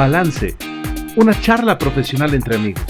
Balance, una charla profesional entre amigos.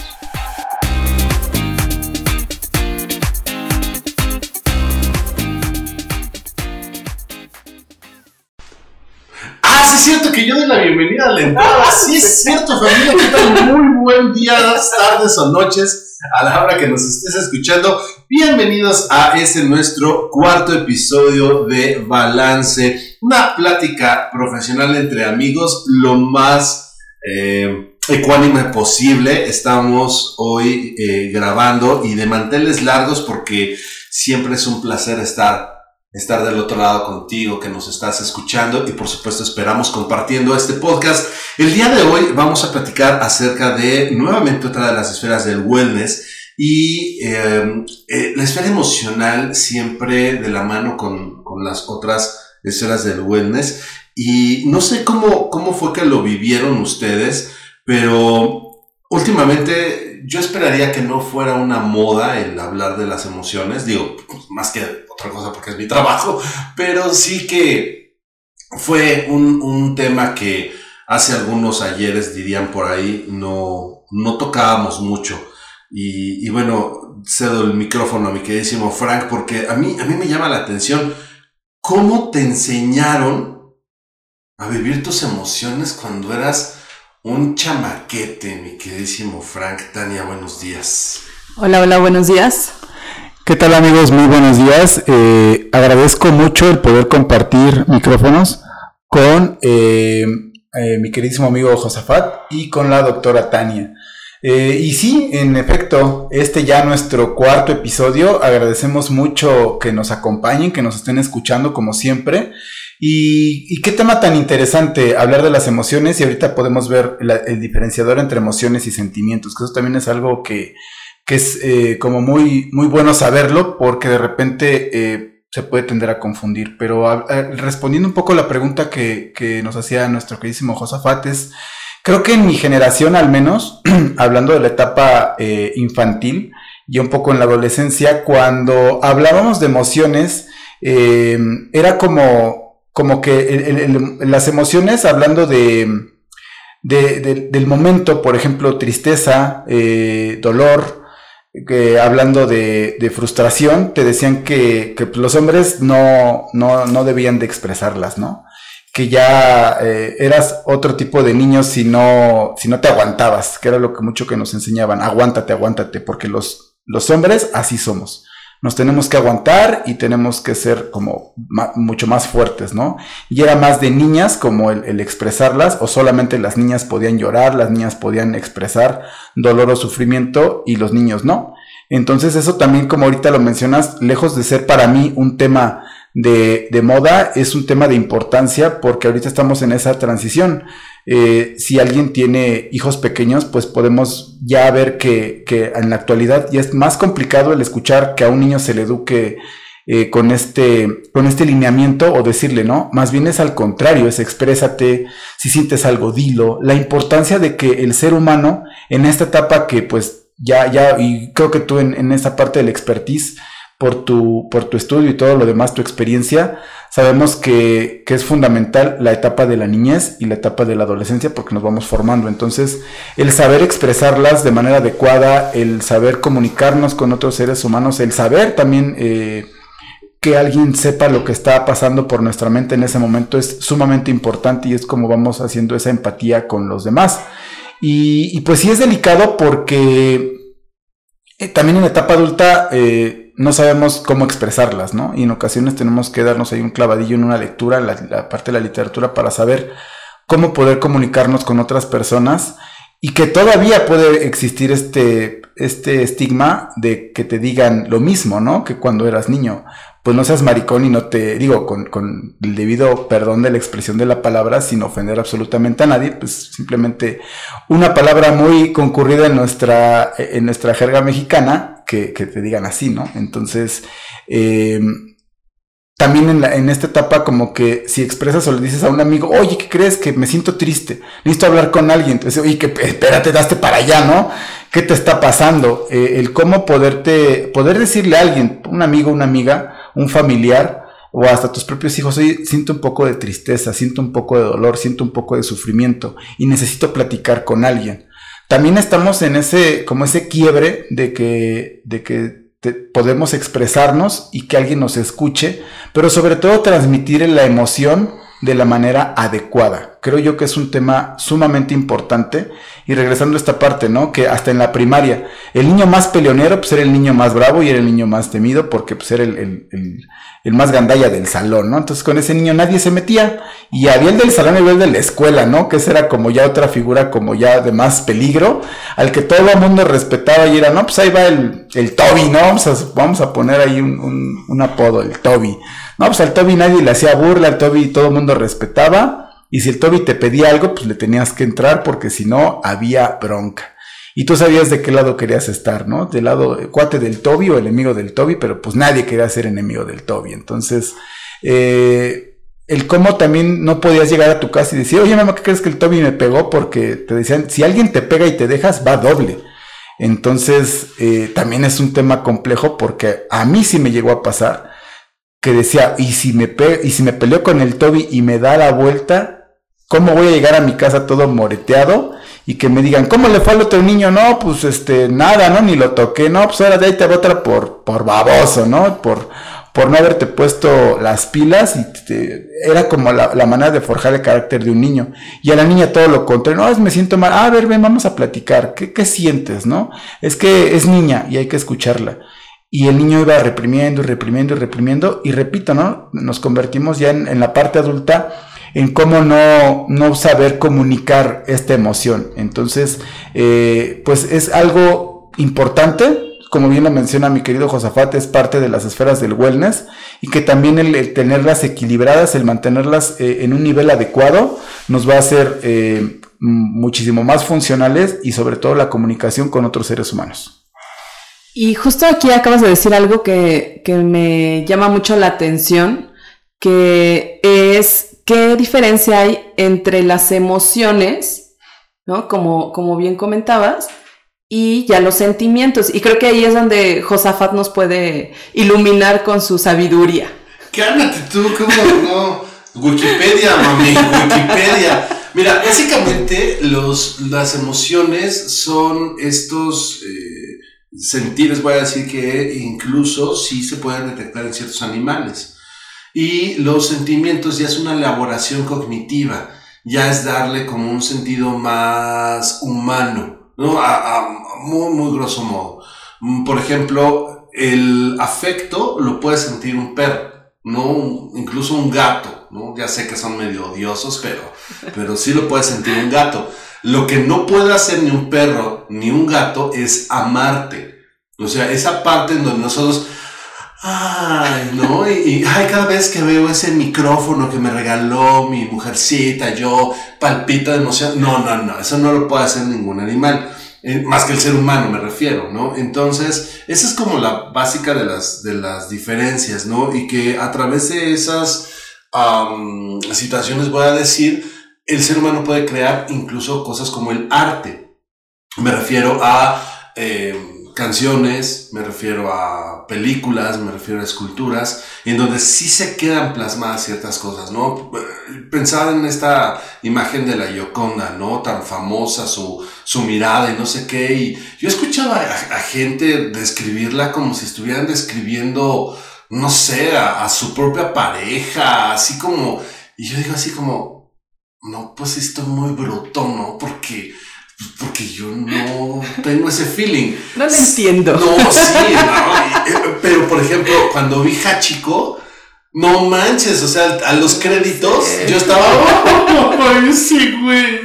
Ah, sí es cierto que yo doy la bienvenida a la entrada. Sí es cierto, familia. ¿Qué tal? Muy buen día, tardes o noches a la hora que nos estés escuchando. Bienvenidos a este nuestro cuarto episodio de Balance, una plática profesional entre amigos, lo más eh, ecuánime posible. Estamos hoy eh, grabando y de manteles largos porque siempre es un placer estar, estar del otro lado contigo, que nos estás escuchando y por supuesto esperamos compartiendo este podcast. El día de hoy vamos a platicar acerca de nuevamente otra de las esferas del wellness y eh, eh, la esfera emocional siempre de la mano con, con las otras esferas del wellness. Y no sé cómo, cómo fue que lo vivieron ustedes, pero últimamente yo esperaría que no fuera una moda el hablar de las emociones, digo, pues, más que otra cosa porque es mi trabajo, pero sí que fue un, un tema que hace algunos ayeres, dirían por ahí, no, no tocábamos mucho. Y, bueno, cedo el micrófono a mi queridísimo Frank porque a mí, a mí me llama la atención cómo te enseñaron a vivir tus emociones cuando eras un chamaquete, mi queridísimo Frank. Tania, buenos días. Hola, hola, buenos días. ¿Qué tal amigos? Muy buenos días. Eh, agradezco mucho el poder compartir micrófonos con eh, eh, mi queridísimo amigo Josafat y con la doctora Tania. y sí, en efecto, este ya nuestro cuarto episodio. Agradecemos mucho que nos acompañen, que nos estén escuchando como siempre. Y, qué tema tan interesante hablar de las emociones y ahorita podemos ver el diferenciador entre emociones y sentimientos, que eso también es algo que, es eh, como muy, muy bueno saberlo porque de repente eh, se puede tender a confundir. Pero respondiendo un poco a la pregunta que, nos hacía nuestro queridísimo Josafat es, creo que en mi generación al menos, hablando de la etapa eh, infantil y un poco en la adolescencia, cuando hablábamos de emociones, era como como que las emociones, hablando de, del momento, por ejemplo, tristeza, eh, dolor, hablando de, frustración, te decían que, los hombres no, no, debían de expresarlas, ¿no? Que ya eh, eras otro tipo de niño si no, si no te aguantabas, que era lo que mucho que nos enseñaban, aguántate, aguántate, porque los, los hombres así somos nos tenemos que aguantar y tenemos que ser como mucho más fuertes, ¿no? Y era más de niñas como el, expresarlas, o solamente las niñas podían llorar, las niñas podían expresar dolor o sufrimiento y los niños no. Entonces eso también, como ahorita lo mencionas, lejos de ser para mí un tema de, de moda, es un tema de importancia porque ahorita estamos en esa transición. Eh, si alguien tiene hijos pequeños, pues podemos ya ver que, en la actualidad ya es más complicado el escuchar que a un niño se le eduque eh, con, este, con este lineamiento o decirle, ¿no? Más bien es al contrario, es exprésate, si sientes algo, dilo. La importancia de que el ser humano en esta etapa que pues ya, ya, y creo que tú en, en esta parte del expertise, por tu, por tu estudio y todo lo demás, tu experiencia, sabemos que, que, es fundamental la etapa de la niñez y la etapa de la adolescencia porque nos vamos formando. Entonces, el saber expresarlas de manera adecuada, el saber comunicarnos con otros seres humanos, el saber también eh, que alguien sepa lo que está pasando por nuestra mente en ese momento es sumamente importante y es como vamos haciendo esa empatía con los demás. Y, pues sí es delicado porque eh, también en la etapa adulta... Eh, no sabemos cómo expresarlas, ¿no? Y en ocasiones tenemos que darnos ahí un clavadillo en una lectura, en la, parte de la literatura, para saber cómo poder comunicarnos con otras personas y que todavía puede existir este, este estigma de que te digan lo mismo, ¿no? Que cuando eras niño. Pues no seas maricón y no te, digo, con, con, el debido perdón de la expresión de la palabra, sin ofender absolutamente a nadie, pues simplemente una palabra muy concurrida en nuestra, en nuestra jerga mexicana, que, te digan así, ¿no? Entonces, em, también en, la, en, esta etapa como que si expresas o le dices a un amigo, oye, ¿qué crees? Que me siento triste, necesito hablar con alguien. Entonces, oye, que espérate, daste para allá, ¿no? ¿Qué te está pasando? Eh, el cómo poderte, poder decirle a alguien, un amigo, una amiga, un familiar, o hasta tus propios hijos, siento un poco de tristeza, siento un poco de dolor, siento un poco de sufrimiento y necesito platicar con alguien. También estamos en ese, como ese quiebre de que, de que podemos expresarnos y que alguien nos escuche, pero sobre todo transmitir la emoción de la manera adecuada. Creo yo que es un tema sumamente importante. Y regresando a esta parte, ¿no? Que hasta en la primaria, el niño más peleonero, pues era el niño más bravo y era el niño más temido porque pues era el, el, más gandalla del salón, ¿no? Entonces con ese niño nadie se metía. Y había el del salón y el de la escuela, ¿no? Que esa era como ya otra figura como ya de más peligro, al que todo el mundo respetaba y era, no, pues ahí va el, el Toby, ¿no? Vamos a, vamos a poner ahí un, un apodo, el Toby. No, pues al Toby nadie le hacía burla, al Toby todo el mundo respetaba. Y si el Toby te pedía algo, pues le tenías que entrar porque si no, había bronca. Y tú sabías de qué lado querías estar, ¿no? Del lado cuate del Toby o enemigo del Toby, pero pues nadie quería ser enemigo del Toby. Entonces, eh, el cómo también no podías llegar a tu casa y decir, oye mamá, ¿qué crees que el Toby me pegó? Porque te decían, si alguien te pega y te dejas, va doble. Entonces, eh, también es un tema complejo porque a mí sí me llegó a pasar que decía, y si me, y si me peleo con el Toby y me da la vuelta, ¿Cómo voy a llegar a mi casa todo moreteado? Y que me digan, ¿cómo le fue al otro niño? No, pues este, nada, ¿no? Ni lo toqué, no, pues ahora de ahí te va otra por, por baboso, ¿no? Por, por no haberte puesto las pilas y era como la, manera de forjar el carácter de un niño. Y a la niña todo lo contrario, no, me siento mal, a ver, ven, vamos a platicar, ¿qué, qué sientes, no? Es que es niña y hay que escucharla. Y el niño iba reprimiendo y reprimiendo y reprimiendo. Y repito, ¿no? Nos convertimos ya en, la parte adulta en cómo no, no saber comunicar esta emoción. Entonces, eh, pues es algo importante, como bien lo menciona mi querido Josafat, es parte de las esferas del wellness y que también el, tenerlas equilibradas, el mantenerlas eh, en un nivel adecuado, nos va a hacer eh, muchísimo más funcionales y sobre todo la comunicación con otros seres humanos. Y justo aquí acabas de decir algo que, que me llama mucho la atención, que es ¿Qué diferencia hay entre las emociones, ¿no? Como, como bien comentabas, y ya los sentimientos? Y creo que ahí es donde Josafat nos puede iluminar con su sabiduría. Cálmate tú, ¿cómo no? Wikipedia, mami, Wikipedia. Mira, básicamente los, las emociones son estos eh, sentires, voy a decir que incluso sí se pueden detectar en ciertos animales. Y los sentimientos ya es una elaboración cognitiva, ya es darle como un sentido más humano, ¿no? A, muy, muy grosso modo. Por ejemplo, el afecto lo puede sentir un perro, ¿no? Incluso un gato, ¿no? Ya sé que son medio odiosos, pero, pero sí lo puede sentir un gato. Lo que no puede hacer ni un perro ni un gato es amarte. O sea, esa parte en donde nosotros Ay, no, y, ay, cada vez que veo ese micrófono que me regaló mi mujercita, yo palpito de emoción. No, no, no, eso no lo puede hacer ningún animal, eh, más que el ser humano me refiero, ¿no? Entonces, esa es como la básica de las, de las diferencias, ¿no? Y que a través de esas situaciones voy a decir, el ser humano puede crear incluso cosas como el arte. Me refiero a... Eh, canciones, me refiero a películas, me refiero a esculturas, en donde sí se quedan plasmadas ciertas cosas, ¿no? Pensar en esta imagen de la Gioconda, ¿no? Tan famosa, su, su mirada y no sé qué, y yo escuchaba a, gente describirla como si estuvieran describiendo, no sé, a, a su propia pareja, así como, y yo digo así como, no, pues esto es muy bruto, ¿no? Porque porque yo no tengo ese feeling. No lo entiendo. No, sí, eh, pero por ejemplo, cuando vi Hachiko, no manches, o sea, a los créditos yo estaba. Ay, sí, güey.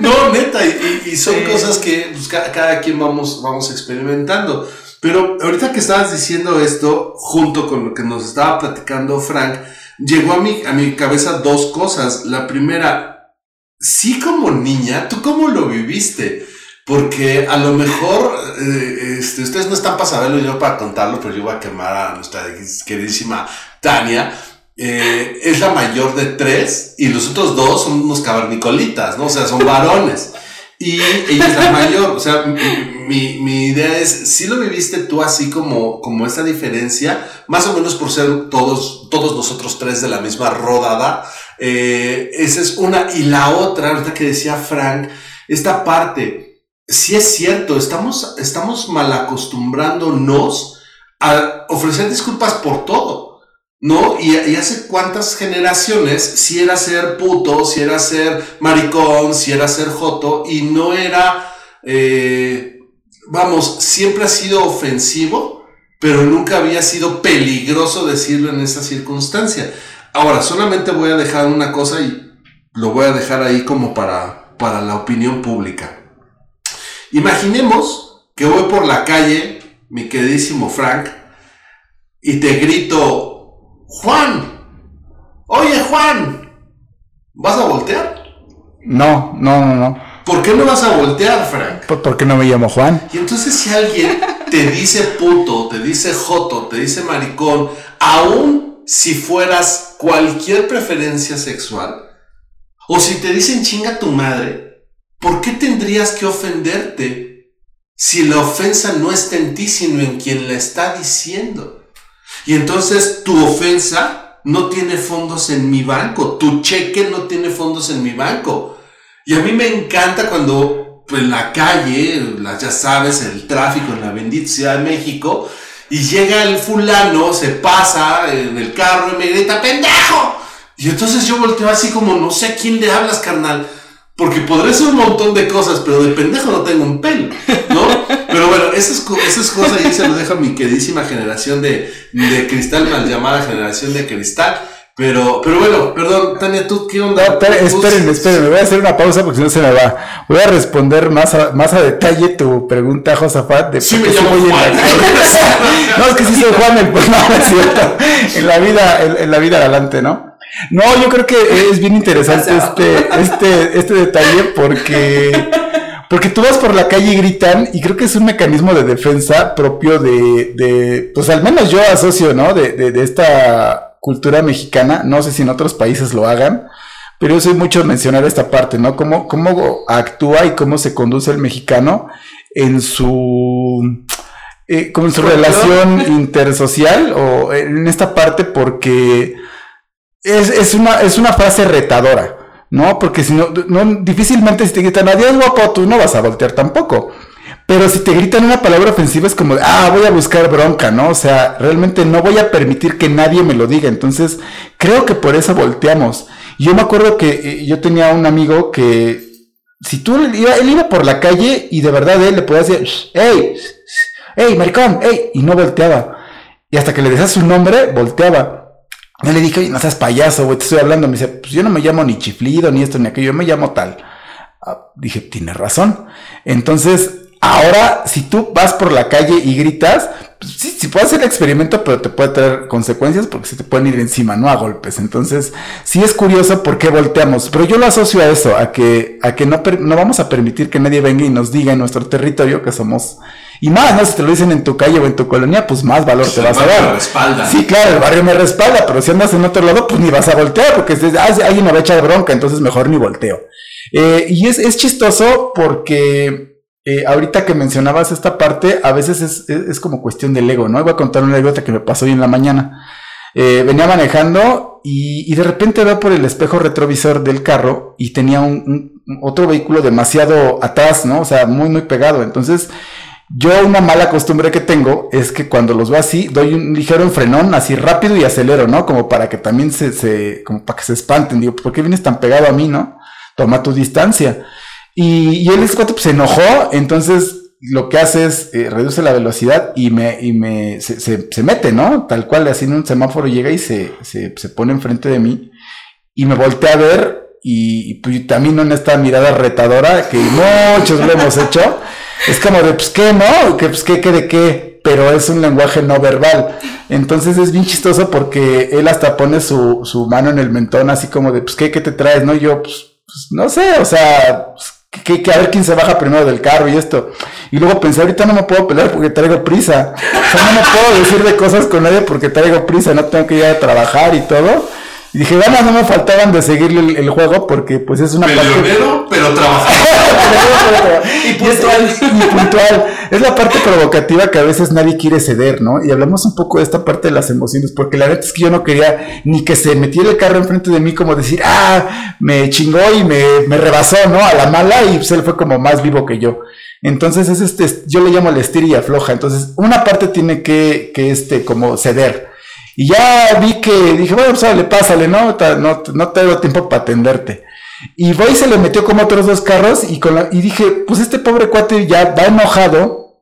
No, neta, y, son cosas que pues, cada, quien vamos, vamos experimentando. Pero ahorita que estabas diciendo esto, junto con lo que nos estaba platicando Frank, llegó a mi, a mi cabeza dos cosas. La primera, sí como niña, ¿tú cómo lo viviste? Porque a lo mejor eh, este, ustedes no están para saberlo yo para contarlo, pero yo voy a quemar a nuestra queridísima Tania. Eh, es la mayor de tres y los otros dos son unos cavernicolitas, ¿no? O sea, son varones. Y ella es la mayor, o sea, mi, mi, idea es, si lo viviste tú así como, como esta diferencia, más o menos por ser todos, todos nosotros tres de la misma rodada, eh, esa es una. Y la otra, ahorita que decía Frank, esta parte, si es cierto, estamos, estamos mal acostumbrándonos a ofrecer disculpas por todo. ¿No? Y, hace cuántas generaciones, si era ser puto, si era ser maricón, si era ser joto, y no era, eh, vamos, siempre ha sido ofensivo, pero nunca había sido peligroso decirlo en esa circunstancia. Ahora, solamente voy a dejar una cosa y lo voy a dejar ahí como para, para la opinión pública. Imaginemos que voy por la calle, mi queridísimo Frank, y te grito, Juan, oye Juan, ¿vas a voltear? No, no, no, no. ¿Por qué no vas a voltear, Frank? Pues porque no me llamo Juan. Y entonces si alguien te dice puto, te dice joto, te dice maricón, aún si fueras cualquier preferencia sexual, o si te dicen chinga tu madre, ¿por qué tendrías que ofenderte si la ofensa no está en ti, sino en quien la está diciendo? Y entonces tu ofensa no tiene fondos en mi banco, tu cheque no tiene fondos en mi banco. Y a mí me encanta cuando pues, en la calle, ya sabes, el tráfico en la bendita Ciudad de México, y llega el fulano, se pasa en el carro y me grita, pendejo. Y entonces yo volteo así como, no sé a quién le hablas, carnal. Porque podré ser un montón de cosas, pero de pendejo no tengo un pelo, ¿no? Pero bueno, esas, esas cosas ahí se lo dejo a mi queridísima generación de, de cristal, mal llamada generación de cristal. Pero, pero bueno, perdón, Tania, ¿tú qué onda? esperen, esperen, esperen, me voy a hacer una pausa porque si no se me va. Voy a responder más a, más a detalle tu pregunta, Josafat. De sí, me llamo Juan. no, es que sí soy Juan, el pues no, es cierto. En la vida, en, en la vida adelante, ¿no? No, yo creo que es bien interesante este, este, este detalle porque, porque tú vas por la calle y gritan y creo que es un mecanismo de defensa propio de, de pues al menos yo asocio, ¿no? De, de, de esta cultura mexicana, no sé si en otros países lo hagan, pero yo soy mucho mencionar esta parte, ¿no? Cómo, cómo actúa y cómo se conduce el mexicano en su... Eh, como en su relación intersocial o en esta parte porque es, es, una, es una frase retadora, ¿no? Porque si no, no, difícilmente si te gritan adiós guapo, tú no vas a voltear tampoco. Pero si te gritan una palabra ofensiva es como, ah, voy a buscar bronca, ¿no? O sea, realmente no voy a permitir que nadie me lo diga. Entonces, creo que por eso volteamos. Yo me acuerdo que eh, yo tenía un amigo que, si tú, iba, él iba por la calle y de verdad él le podía decir, hey, hey, maricón, hey, y no volteaba. Y hasta que le decías su nombre, volteaba. Yo le dije, oye, no seas payaso, güey, te estoy hablando. Me dice, pues yo no me llamo ni chiflido, ni esto, ni aquello, yo me llamo tal. Ah, dije, tienes razón. Entonces, ahora, si tú vas por la calle y gritas, pues sí, sí puede hacer el experimento, pero te puede traer consecuencias porque se te pueden ir encima, no a golpes. Entonces, sí es curioso por qué volteamos. Pero yo lo asocio a eso, a que, a que no, no vamos a permitir que nadie venga y nos diga en nuestro territorio que somos y más, ¿no? Si te lo dicen en tu calle o en tu colonia, pues más valor te vas a dar. Respalda. Sí, claro, el barrio me respalda, pero si andas en otro lado, pues ni vas a voltear, porque ah, alguien me va a echar bronca, entonces mejor ni volteo. Eh, y es, es, chistoso porque eh, ahorita que mencionabas esta parte, a veces es, es, como cuestión del ego, ¿no? Voy a contar una anécdota que me pasó hoy en la mañana. Eh, venía manejando y, y, de repente veo por el espejo retrovisor del carro y tenía un, un, otro vehículo demasiado atrás, ¿no? O sea, muy, muy pegado. Entonces, yo una mala costumbre que tengo es que cuando los veo así, doy un ligero frenón así rápido y acelero, ¿no? Como para que también se, se como para que se espanten. Digo, ¿por qué vienes tan pegado a mí, no? Toma tu distancia. Y, es cuatro, pues se enojó, entonces lo que hace es eh, reduce la velocidad y me, y me, se, se, se, mete, ¿no? Tal cual, así en un semáforo llega y se, se, se pone enfrente de mí y me volteé a ver y, pues, también en esta mirada retadora que muchos lo hemos hecho. Es como de, pues, ¿qué, no? Que, pues, ¿qué, qué, de qué? Pero es un lenguaje no verbal. Entonces es bien chistoso porque él hasta pone su, su mano en el mentón, así como de, pues, ¿qué, qué te traes? ¿No? Y yo, pues, pues no sé, o sea, pues, que, que, a ver quién se baja primero del carro y esto. Y luego pensé, ahorita no me puedo pelear porque traigo prisa. O sea, no me puedo decir de cosas con nadie porque traigo prisa, no tengo que ir a trabajar y todo. Y dije, ganas no me faltaban de seguirle el, el juego porque pues es una Peleonero, pero trabajador. y puntual. Y puntual. Es la parte provocativa que a veces nadie quiere ceder, ¿no? Y hablamos un poco de esta parte de las emociones, porque la verdad es que yo no quería ni que se metiera el carro enfrente de mí como decir, ah, me chingó y me, me rebasó, ¿no? A la mala y pues él fue como más vivo que yo. Entonces es este, yo le llamo el estir y afloja. Entonces una parte tiene que, que este, como ceder. Y ya vi que dije, bueno, pues le pásale, ¿no? No, no tengo tiempo para atenderte. Y voy se le metió como otros dos carros y, con la, y dije, pues este pobre cuate ya va enojado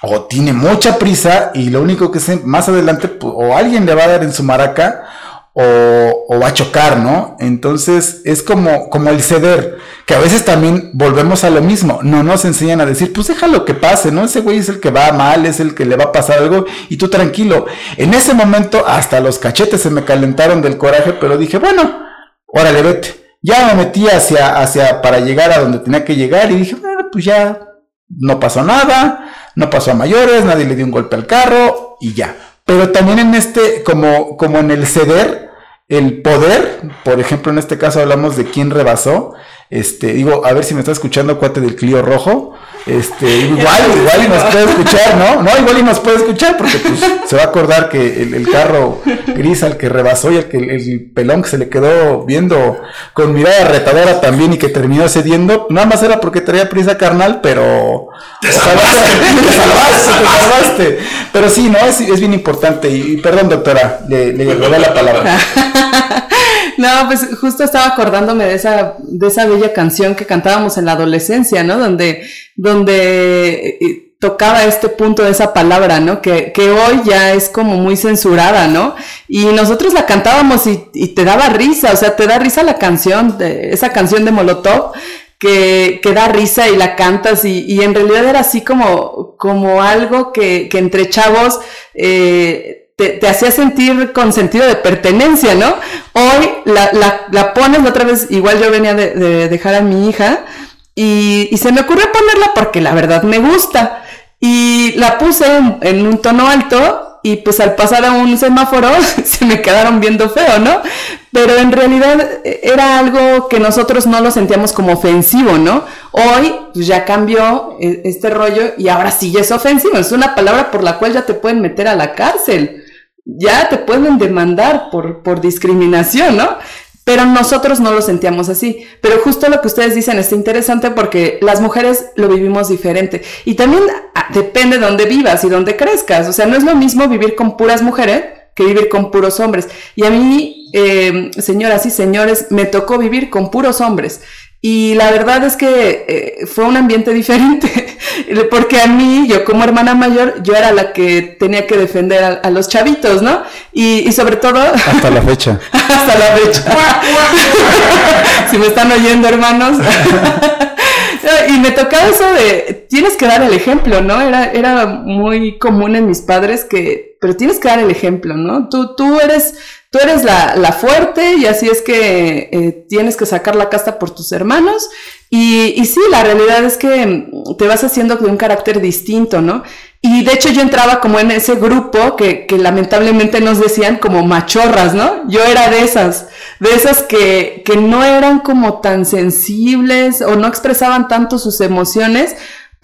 o tiene mucha prisa y lo único que sé, más adelante pues, o alguien le va a dar en su maraca o, o, va a chocar, ¿no? Entonces es como, como el ceder, que a veces también volvemos a lo mismo, no nos enseñan a decir, pues déjalo que pase, ¿no? Ese güey es el que va mal, es el que le va a pasar algo y tú tranquilo. En ese momento hasta los cachetes se me calentaron del coraje, pero dije, bueno, órale, vete ya me metí hacia, hacia, para llegar a donde tenía que llegar y dije, bueno, pues ya no pasó nada, no pasó a mayores, nadie le dio un golpe al carro y ya. Pero también en este, como, como en el ceder, el poder, por ejemplo, en este caso hablamos de quién rebasó, este, digo, a ver si me está escuchando cuate del Clio Rojo, este, igual, igual y nos puede escuchar, ¿no? No, igual y nos puede escuchar, porque pues se va a acordar que el, carro gris al que rebasó y al que el, pelón que se le quedó viendo con mirada retadora también y que terminó cediendo, nada más era porque traía prisa carnal, pero te salvaste, te salvaste, te salvaste. Pero sí, no, es, es bien importante. Y, perdón, doctora, le, le robé la palabra. No, pues justo estaba acordándome de esa, de esa bella canción que cantábamos en la adolescencia, ¿no? Donde, donde eh, tocaba este punto de esa palabra, ¿no? Que, que hoy ya es como muy censurada, ¿no? Y nosotros la cantábamos y, y te daba risa, o sea, te da risa la canción, de, esa canción de Molotov, que, que, da risa y la cantas y, y, en realidad era así como, como algo que, que entre chavos eh, te, hacía sentir con sentido de pertenencia, ¿no? Hoy la, la, la pones, otra vez, igual yo venía de, de dejar a mi hija y, y, se me ocurrió ponerla porque la verdad me gusta. Y la puse en, en un tono alto y pues al pasar a un semáforo se me quedaron viendo feo, ¿no? Pero en realidad era algo que nosotros no lo sentíamos como ofensivo, ¿no? Hoy pues ya cambió e, este rollo y ahora sí ya es ofensivo, es una palabra por la cual ya te pueden meter a la cárcel ya te pueden demandar por, por discriminación, ¿no? Pero nosotros no lo sentíamos así. Pero justo lo que ustedes dicen está interesante porque las mujeres lo vivimos diferente. Y también ah, depende de dónde vivas y dónde crezcas. O sea, no es lo mismo vivir con puras mujeres que vivir con puros hombres. Y a mí, eh, señoras y señores, me tocó vivir con puros hombres. Y la verdad es que eh, fue un ambiente diferente, porque a mí, yo como hermana mayor, yo era la que tenía que defender a, a los chavitos, ¿no? Y, y, sobre todo... Hasta la fecha. hasta la fecha. si me están oyendo, hermanos. y me tocaba eso de, tienes que dar el ejemplo, ¿no? Era, era muy común en mis padres que, pero tienes que dar el ejemplo, ¿no? Tú, tú eres tú eres la, la, fuerte y así es que eh, tienes que sacar la casta por tus hermanos. Y, y, sí, la realidad es que te vas haciendo de un carácter distinto, ¿no? Y de hecho yo entraba como en ese grupo que, que lamentablemente nos decían como machorras, ¿no? Yo era de esas, de esas que, que no eran como tan sensibles o no expresaban tanto sus emociones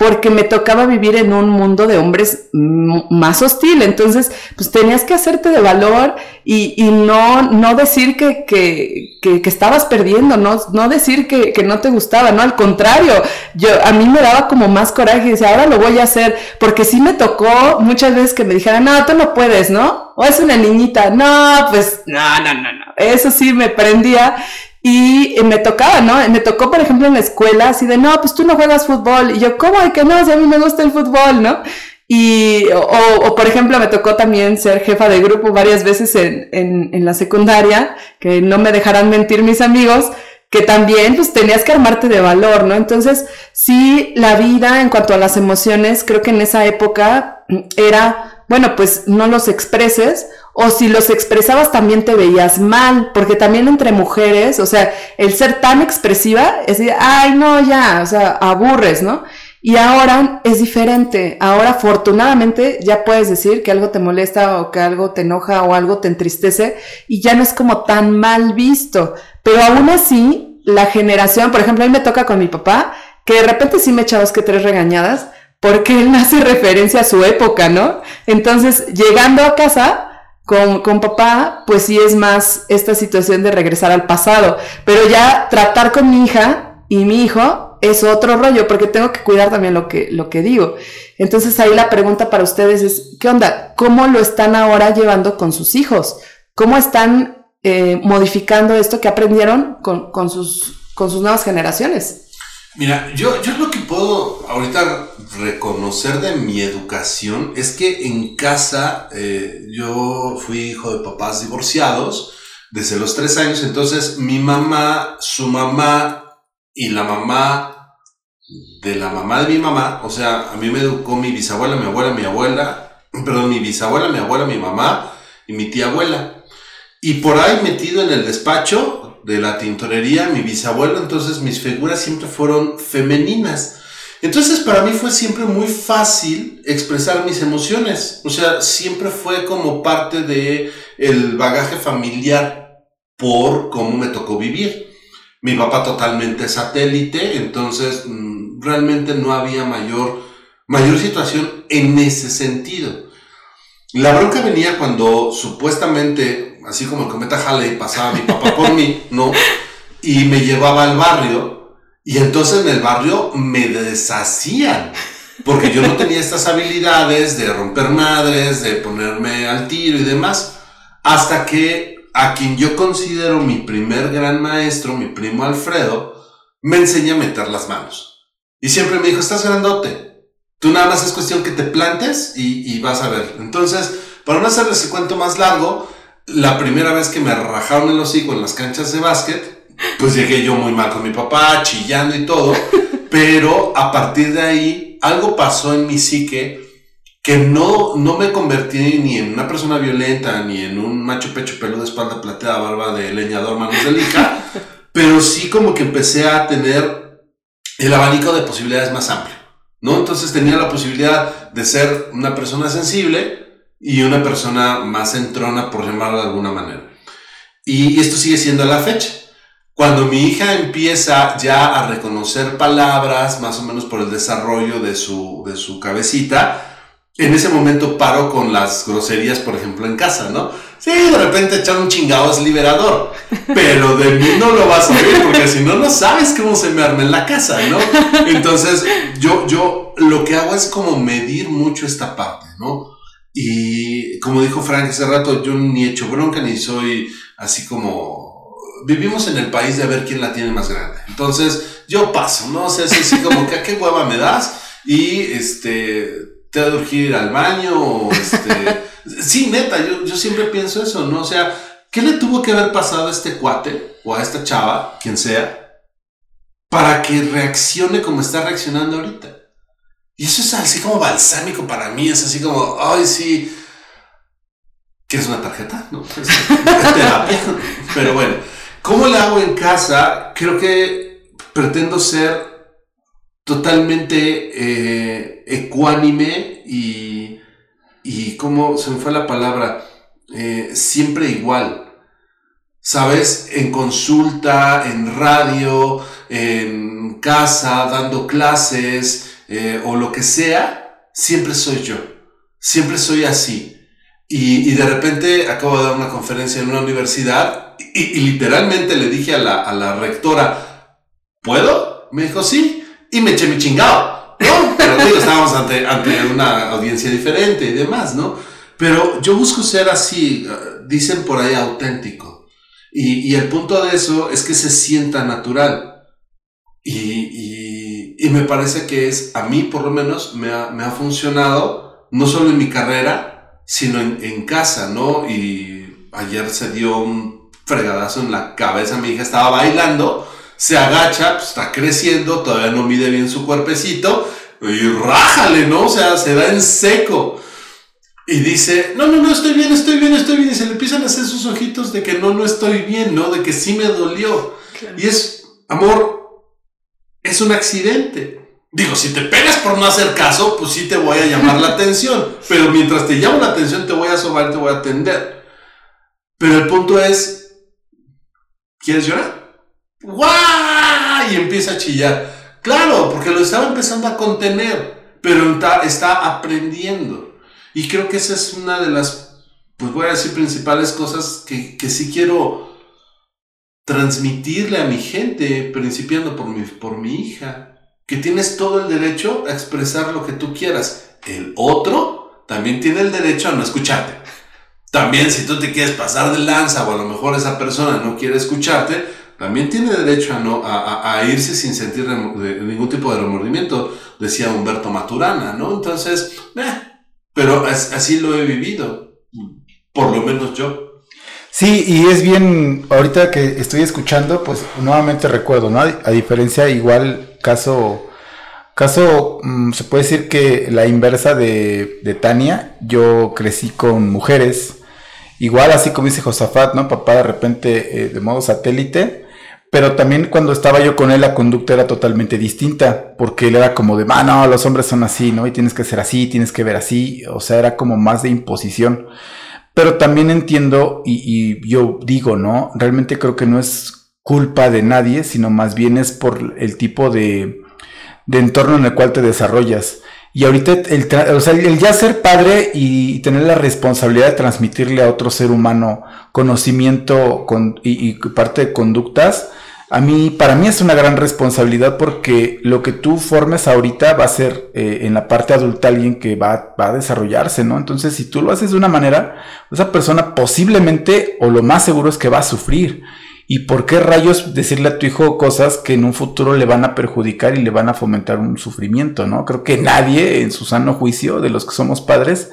porque me tocaba vivir en un mundo de hombres más hostil. Entonces, pues tenías que hacerte de valor y, y no, no decir que, que, que, que, estabas perdiendo, no, no decir que, que no te gustaba, no, al contrario, yo, a mí me daba como más coraje y decía, ahora lo voy a hacer, porque sí me tocó muchas veces que me dijeran, no, tú no puedes, ¿no? O es una niñita, no, pues, no, no, no, no, eso sí me prendía y me tocaba, ¿no? Me tocó, por ejemplo, en la escuela, así de, no, pues tú no juegas fútbol. Y yo, ¿cómo? ¿De que no? Si a mí me gusta el fútbol, ¿no? Y, o, o, por ejemplo, me tocó también ser jefa de grupo varias veces en, en, en la secundaria, que no me dejarán mentir mis amigos, que también pues tenías que armarte de valor, ¿no? Entonces, sí, la vida en cuanto a las emociones, creo que en esa época era, bueno, pues no los expreses, o si los expresabas también te veías mal, porque también entre mujeres, o sea, el ser tan expresiva es decir, ay, no, ya, o sea, aburres, ¿no? Y ahora es diferente. Ahora, afortunadamente, ya puedes decir que algo te molesta o que algo te enoja o algo te entristece y ya no es como tan mal visto. Pero aún así, la generación, por ejemplo, a mí me toca con mi papá, que de repente sí me echa dos que tres regañadas, porque él hace referencia a su época, ¿no? Entonces, llegando a casa, con, con, papá, pues sí es más esta situación de regresar al pasado. Pero ya tratar con mi hija y mi hijo es otro rollo, porque tengo que cuidar también lo que, lo que digo. Entonces ahí la pregunta para ustedes es, ¿qué onda? ¿Cómo lo están ahora llevando con sus hijos? ¿Cómo están eh, modificando esto que aprendieron con, con, sus, con sus nuevas generaciones? Mira, yo, yo lo que puedo ahorita reconocer de mi educación es que en casa eh, yo fui hijo de papás divorciados desde los tres años, entonces mi mamá, su mamá y la mamá de la mamá de mi mamá, o sea, a mí me educó mi bisabuela, mi abuela, mi abuela, perdón, mi bisabuela, mi abuela, mi mamá y mi tía abuela. Y por ahí metido en el despacho de la tintorería, mi bisabuelo, entonces mis figuras siempre fueron femeninas. Entonces para mí fue siempre muy fácil expresar mis emociones, o sea, siempre fue como parte de el bagaje familiar por cómo me tocó vivir. Mi papá totalmente satélite, entonces mm, realmente no había mayor mayor situación en ese sentido. La bronca venía cuando supuestamente así como el cometa Halley pasaba mi papá por mí, ¿no? Y me llevaba al barrio, y entonces en el barrio me deshacían, porque yo no tenía estas habilidades de romper madres, de ponerme al tiro y demás, hasta que a quien yo considero mi primer gran maestro, mi primo Alfredo, me enseña a meter las manos. Y siempre me dijo, estás grandote, tú nada más es cuestión que te plantes y, vas a ver. Entonces, para no hacerles el cuento más largo, la primera vez que me rajaron el hocico en las canchas de básquet, pues llegué yo muy mal con mi papá, chillando y todo, pero a partir de ahí algo pasó en mi psique que no, no me convertí ni en una persona violenta, ni en un macho pecho peludo, espalda plateada, barba de leñador, manos de lija, pero sí como que empecé a tener el abanico de posibilidades más amplio, ¿no? Entonces tenía la posibilidad de ser una persona sensible, y una persona más entrona, por llamarlo de alguna manera. Y esto sigue siendo a la fecha. Cuando mi hija empieza ya a reconocer palabras, más o menos por el desarrollo de su, de su cabecita, en ese momento paro con las groserías, por ejemplo, en casa, ¿no? Sí, de repente echar un chingado es liberador, pero de mí no lo vas a oír porque si no, no sabes cómo se me arma en la casa, ¿no? Entonces, yo, yo lo que hago es como medir mucho esta parte, ¿no? Y como dijo Frank hace rato, yo ni he hecho bronca ni soy así como... Vivimos en el país de ver quién la tiene más grande. Entonces yo paso, ¿no? O sea, es así como que a qué hueva me das y este, te ha de urgir ir al baño este... sí, neta, yo, yo siempre pienso eso, ¿no? O sea, ¿qué le tuvo que haber pasado a este cuate o a esta chava, quien sea, para que reaccione como está reaccionando ahorita? Y eso es así como balsámico para mí, es así como, ay, sí. ¿Quieres una tarjeta? No, es terapia. Pero bueno, ¿cómo le hago en casa? Creo que pretendo ser totalmente eh, ecuánime y, y, ¿cómo se me fue la palabra? Eh, siempre igual. ¿Sabes? En consulta, en radio, en casa, dando clases, eh, o lo que sea, siempre soy yo. Siempre soy así. Y, de repente acabo de dar una conferencia en una universidad y, literalmente le dije a la, a la, rectora, ¿puedo? Me dijo, sí. Y me eché mi chingado. ¿no? Pero digo, estábamos ante, ante una audiencia diferente y demás, ¿no? Pero yo busco ser así, dicen por ahí auténtico. Y, y el punto de eso es que se sienta natural. y y me parece que es, a mí por lo menos, me ha, me ha funcionado, no solo en mi carrera, sino en, en, casa, ¿no? Y ayer se dio un fregadazo en la cabeza, mi hija estaba bailando, se agacha, pues está creciendo, todavía no mide bien su cuerpecito, y rájale, ¿no? O sea, se da en seco. Y dice, no, no, no, estoy bien, estoy bien, estoy bien. Y se le empiezan a hacer sus ojitos de que no, no estoy bien, ¿no? De que sí me dolió. Y es, amor, es un accidente. Digo, si te pegas por no hacer caso, pues sí te voy a llamar la atención. Pero mientras te llamo la atención, te voy a sobar te voy a atender. Pero el punto es, ¿quieres llorar? ¡Guau! Y empieza a chillar. Claro, porque lo estaba empezando a contener, pero está, está aprendiendo. Y creo que esa es una de las, pues voy a decir, principales cosas que, que sí quiero transmitirle a mi gente, principiando por mi, por mi hija que tienes todo el derecho a expresar lo que tú quieras. El otro también tiene el derecho a no escucharte. También si tú te quieres pasar de lanza o a lo mejor esa persona no quiere escucharte, también tiene derecho a, no, a, irse sin sentir ningún tipo de remordimiento, decía Humberto Maturana, ¿no? Entonces, eh, pero así lo he vivido, por lo menos yo. Sí, y es bien, ahorita que estoy escuchando, pues nuevamente recuerdo, ¿no? A diferencia igual caso, caso mm, se puede decir que la inversa de, de, Tania, yo crecí con mujeres, igual así como dice Josafat, ¿no? Papá de repente eh, de modo satélite, pero también cuando estaba yo con él la conducta era totalmente distinta, porque él era como de, ah, no, los hombres son así, ¿no? Y tienes que ser así, tienes que ver así, o sea, era como más de imposición. Pero también entiendo y, y yo digo, ¿no? Realmente creo que no es culpa de nadie, sino más bien es por el tipo de, de entorno en el cual te desarrollas. Y ahorita el, el, ya ser padre y tener la responsabilidad de transmitirle a otro ser humano conocimiento con, y, parte de conductas, a mí, para mí es una gran responsabilidad porque lo que tú formes ahorita va a ser eh, en la parte adulta alguien que va, a desarrollarse, ¿no? Entonces, si tú lo haces de una manera, esa persona posiblemente o lo más seguro es que va a sufrir. ¿Y por qué rayos decirle a tu hijo cosas que en un futuro le van a perjudicar y le van a fomentar un sufrimiento, ¿no? Creo que nadie en su sano juicio de los que somos padres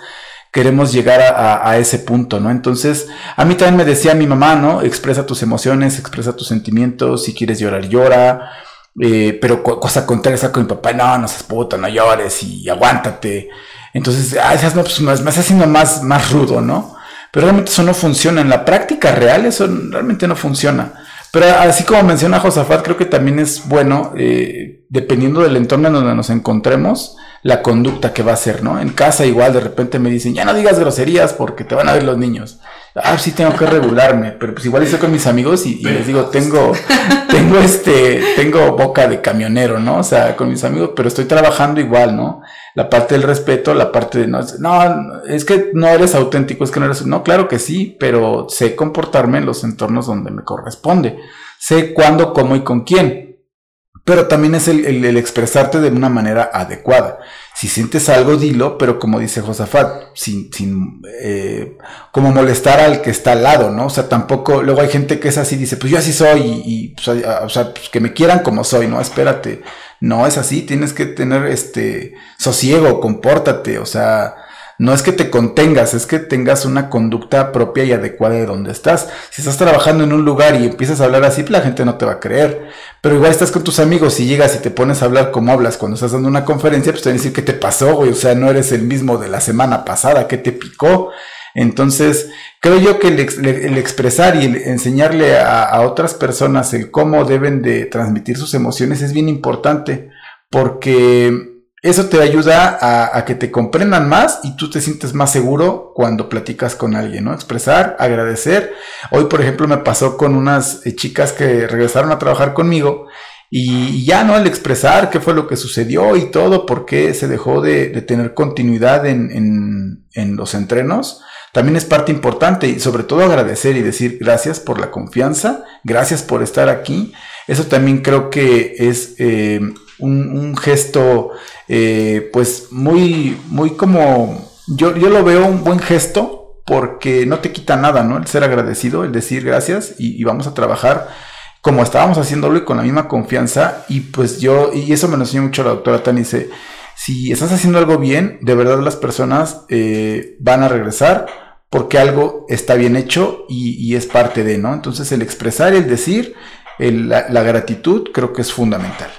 queremos llegar a, ese punto, ¿no? Entonces, a mí también me decía mi mamá, ¿no? Expresa tus emociones, expresa tus sentimientos, si quieres llorar, llora. Eh, pero cosa contraria, con mi papá, no, no seas puto, no llores y aguántate. Entonces, ah, esas no, pues me estás haciendo más, más rudo, ¿no? Pero realmente eso no funciona. En la práctica real eso realmente no funciona. Pero así como menciona Josafat, creo que también es bueno, eh, dependiendo del entorno en donde nos encontremos, la conducta que va a ser, ¿no? En casa igual de repente me dicen, ya no digas groserías porque te van a ver los niños. Ah, sí tengo que regularme, pero pues igual estoy con mis amigos y, les digo, tengo, tengo este, tengo boca de camionero, ¿no? O sea, con mis amigos, pero estoy trabajando igual, ¿no? La parte del respeto, la parte de no, no, es que no eres auténtico, es que no eres, no, claro que sí, pero sé comportarme en los entornos donde me corresponde. Sé cuándo, cómo y con quién pero también es el, expresarte de una manera adecuada. Si sientes algo, dilo, pero como dice Josafat, sin, sin eh, como molestar al que está al lado, ¿no? O sea, tampoco, luego hay gente que es así, dice, pues yo así soy, y, pues, o sea, pues que me quieran como soy, ¿no? Espérate, no es así, tienes que tener este sosiego, compórtate, o sea, no es que te contengas, es que tengas una conducta propia y adecuada de donde estás. Si estás trabajando en un lugar y empiezas a hablar así, la gente no te va a creer. Pero igual estás con tus amigos y llegas y te pones a hablar como hablas cuando estás dando una conferencia, pues te van a decir qué te pasó, güey. O sea, no eres el mismo de la semana pasada, ¿qué te picó? Entonces, creo yo que el, expresar y el enseñarle a, otras personas el cómo deben de transmitir sus emociones es bien importante, porque eso te ayuda a, que te comprendan más y tú te sientes más seguro cuando platicas con alguien, ¿no? Expresar, agradecer. Hoy, por ejemplo, me pasó con unas eh, chicas que regresaron a trabajar conmigo y ya, ¿no? El expresar qué fue lo que sucedió y todo, por qué se dejó de, tener continuidad en, los entrenos, también es parte importante y sobre todo agradecer y decir gracias por la confianza, gracias por estar aquí. Eso también creo que es eh, un, gesto, eh, pues muy, muy como, yo, yo lo veo un buen gesto porque no te quita nada, ¿no? El ser agradecido, el decir gracias y, vamos a trabajar como estábamos haciéndolo y con la misma confianza. Y pues yo, y eso me lo enseñó mucho la doctora Tani, dice, si estás haciendo algo bien, de verdad las personas eh, van a regresar porque algo está bien hecho y, es parte de, ¿no? Entonces el expresar el decir, la gratitud creo que es fundamental.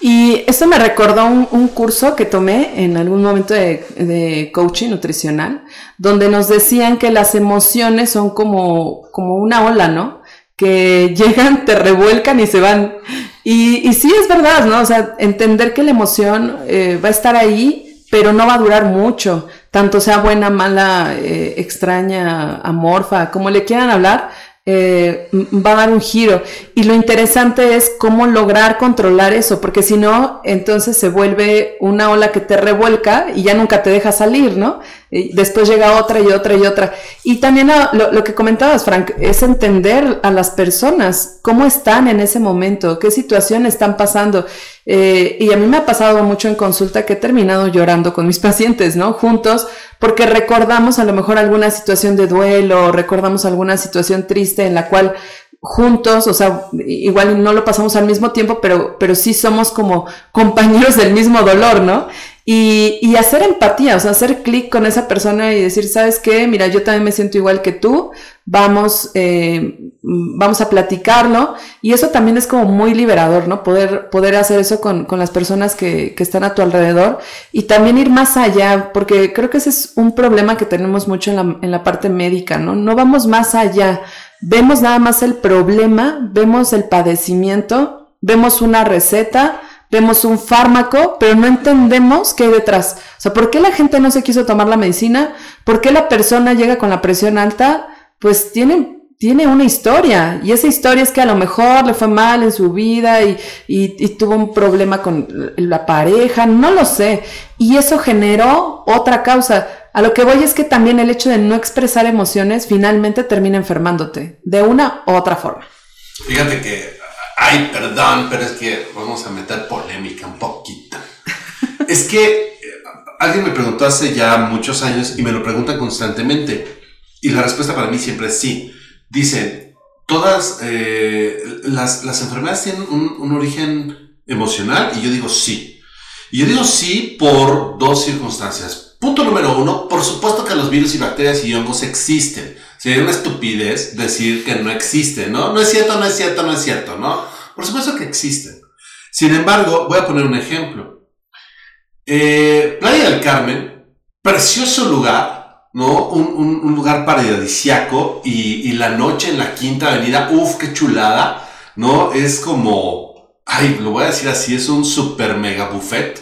Y esto me recordó un, curso que tomé en algún momento de, coaching nutricional, donde nos decían que las emociones son como, como una ola, ¿no? Que llegan, te revuelcan y se van. Y, y sí es verdad, ¿no? O sea, entender que la emoción eh, va a estar ahí, pero no va a durar mucho, tanto sea buena, mala, eh, extraña, amorfa, como le quieran hablar, eh, va a dar un giro. Y lo interesante es cómo lograr controlar eso, porque si no, entonces se vuelve una ola que te revuelca y ya nunca te deja salir, ¿no? Y después llega otra y otra y otra. Y también lo, lo, que comentabas, Frank, es entender a las personas, cómo están en ese momento, qué situación están pasando. Eh, y a mí me ha pasado mucho en consulta que he terminado llorando con mis pacientes, ¿no? Juntos, porque recordamos a lo mejor alguna situación de duelo, recordamos alguna situación triste en la cual juntos, o sea, igual no lo pasamos al mismo tiempo, pero, pero sí somos como compañeros del mismo dolor, ¿no? Y, y hacer empatía, o sea, hacer clic con esa persona y decir, ¿sabes qué? Mira, yo también me siento igual que tú, vamos, eh, vamos a platicarlo. Y eso también es como muy liberador, ¿no? Poder, poder hacer eso con, con las personas que, que, están a tu alrededor y también ir más allá, porque creo que ese es un problema que tenemos mucho en la, en la parte médica, ¿no? No vamos más allá. Vemos nada más el problema, vemos el padecimiento, vemos una receta, vemos un fármaco, pero no entendemos qué hay detrás. O sea, ¿por qué la gente no se quiso tomar la medicina? ¿Por qué la persona llega con la presión alta? Pues tiene, tiene una historia. Y esa historia es que a lo mejor le fue mal en su vida y, y, y tuvo un problema con la pareja, no lo sé. Y eso generó otra causa. A lo que voy es que también el hecho de no expresar emociones finalmente termina enfermándote, de una u otra forma. Fíjate que Ay, perdón, pero es que vamos a meter polémica un poquito. es que eh, alguien me preguntó hace ya muchos años y me lo pregunta constantemente. Y la respuesta para mí siempre es sí. Dicen, todas eh, las, las, enfermedades tienen un, origen emocional y yo digo sí. Y yo digo sí por dos circunstancias. Punto número uno, por supuesto que los virus y bacterias y hongos existen. Sería una estupidez decir que no existe, ¿no? No es cierto, no es cierto, no es cierto, ¿no? Por supuesto que existen. Sin embargo, voy a poner un ejemplo. Eh, Playa del Carmen, precioso lugar, ¿no? Un, un, un lugar paradisiaco y, y, la noche en la Quinta Avenida, uff, qué chulada, ¿no? Es como, ay, lo voy a decir así, es un super mega buffet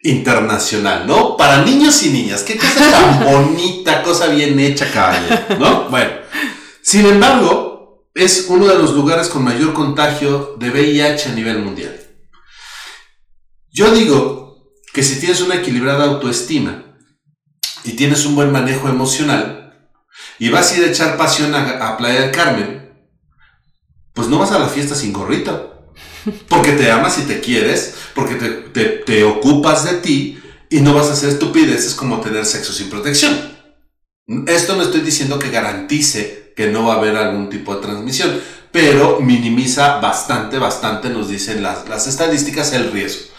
internacional, ¿no? Para niños y niñas. Qué cosa tan bonita, cosa bien hecha, caballero, ¿no? Bueno, sin embargo, es uno de los lugares con mayor contagio de VIH a nivel mundial. Yo digo que si tienes una equilibrada autoestima y tienes un buen manejo emocional y vas a ir a echar pasión a, Playa del Carmen, pues no vas a la fiesta sin gorrito. Porque te amas y te quieres, porque te, te, te, ocupas de ti y no vas a hacer estupideces como tener sexo sin protección. Esto no estoy diciendo que garantice que no va a haber algún tipo de transmisión, pero minimiza bastante, bastante, nos dicen las, las estadísticas, el riesgo.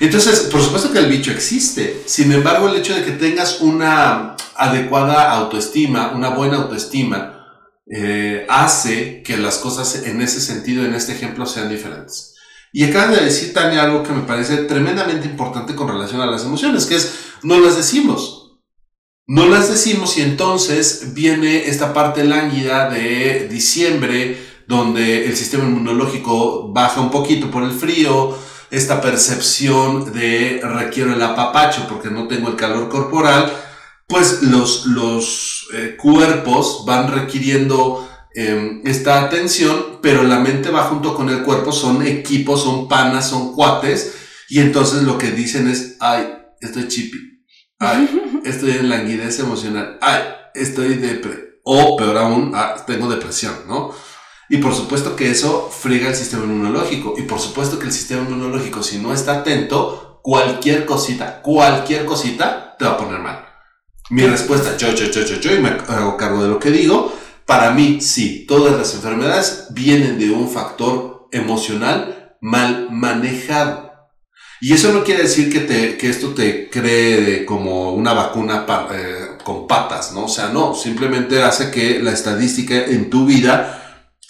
Entonces, por supuesto que el bicho existe. Sin embargo, el hecho de que tengas una adecuada autoestima, una buena autoestima, eh, hace que las cosas en ese sentido, en este ejemplo, sean diferentes. Y acaba de decir Tania algo que me parece tremendamente importante con relación a las emociones, que es no las decimos. No las decimos y entonces viene esta parte lánguida de diciembre, donde el sistema inmunológico baja un poquito por el frío, esta percepción de requiero el apapacho porque no tengo el calor corporal, pues los, los eh, cuerpos van requiriendo eh, esta atención, pero la mente va junto con el cuerpo, son equipos, son panas, son cuates, y entonces lo que dicen es, ay, estoy chippy, ay, estoy en languidez emocional, ay, estoy depre, o peor aún, ah, tengo depresión, ¿no? Y por supuesto que eso friega el sistema inmunológico, y por supuesto que el sistema inmunológico, si no está atento, cualquier cosita, cualquier cosita te va a poner mal. Mi respuesta, yo, yo, yo, yo, yo, y me hago cargo de lo que digo. Para mí, sí, todas las enfermedades vienen de un factor emocional mal manejado. Y eso no quiere decir que, te, que esto te cree como una vacuna pa, eh, con patas, ¿no? O sea, no, simplemente hace que la estadística en tu vida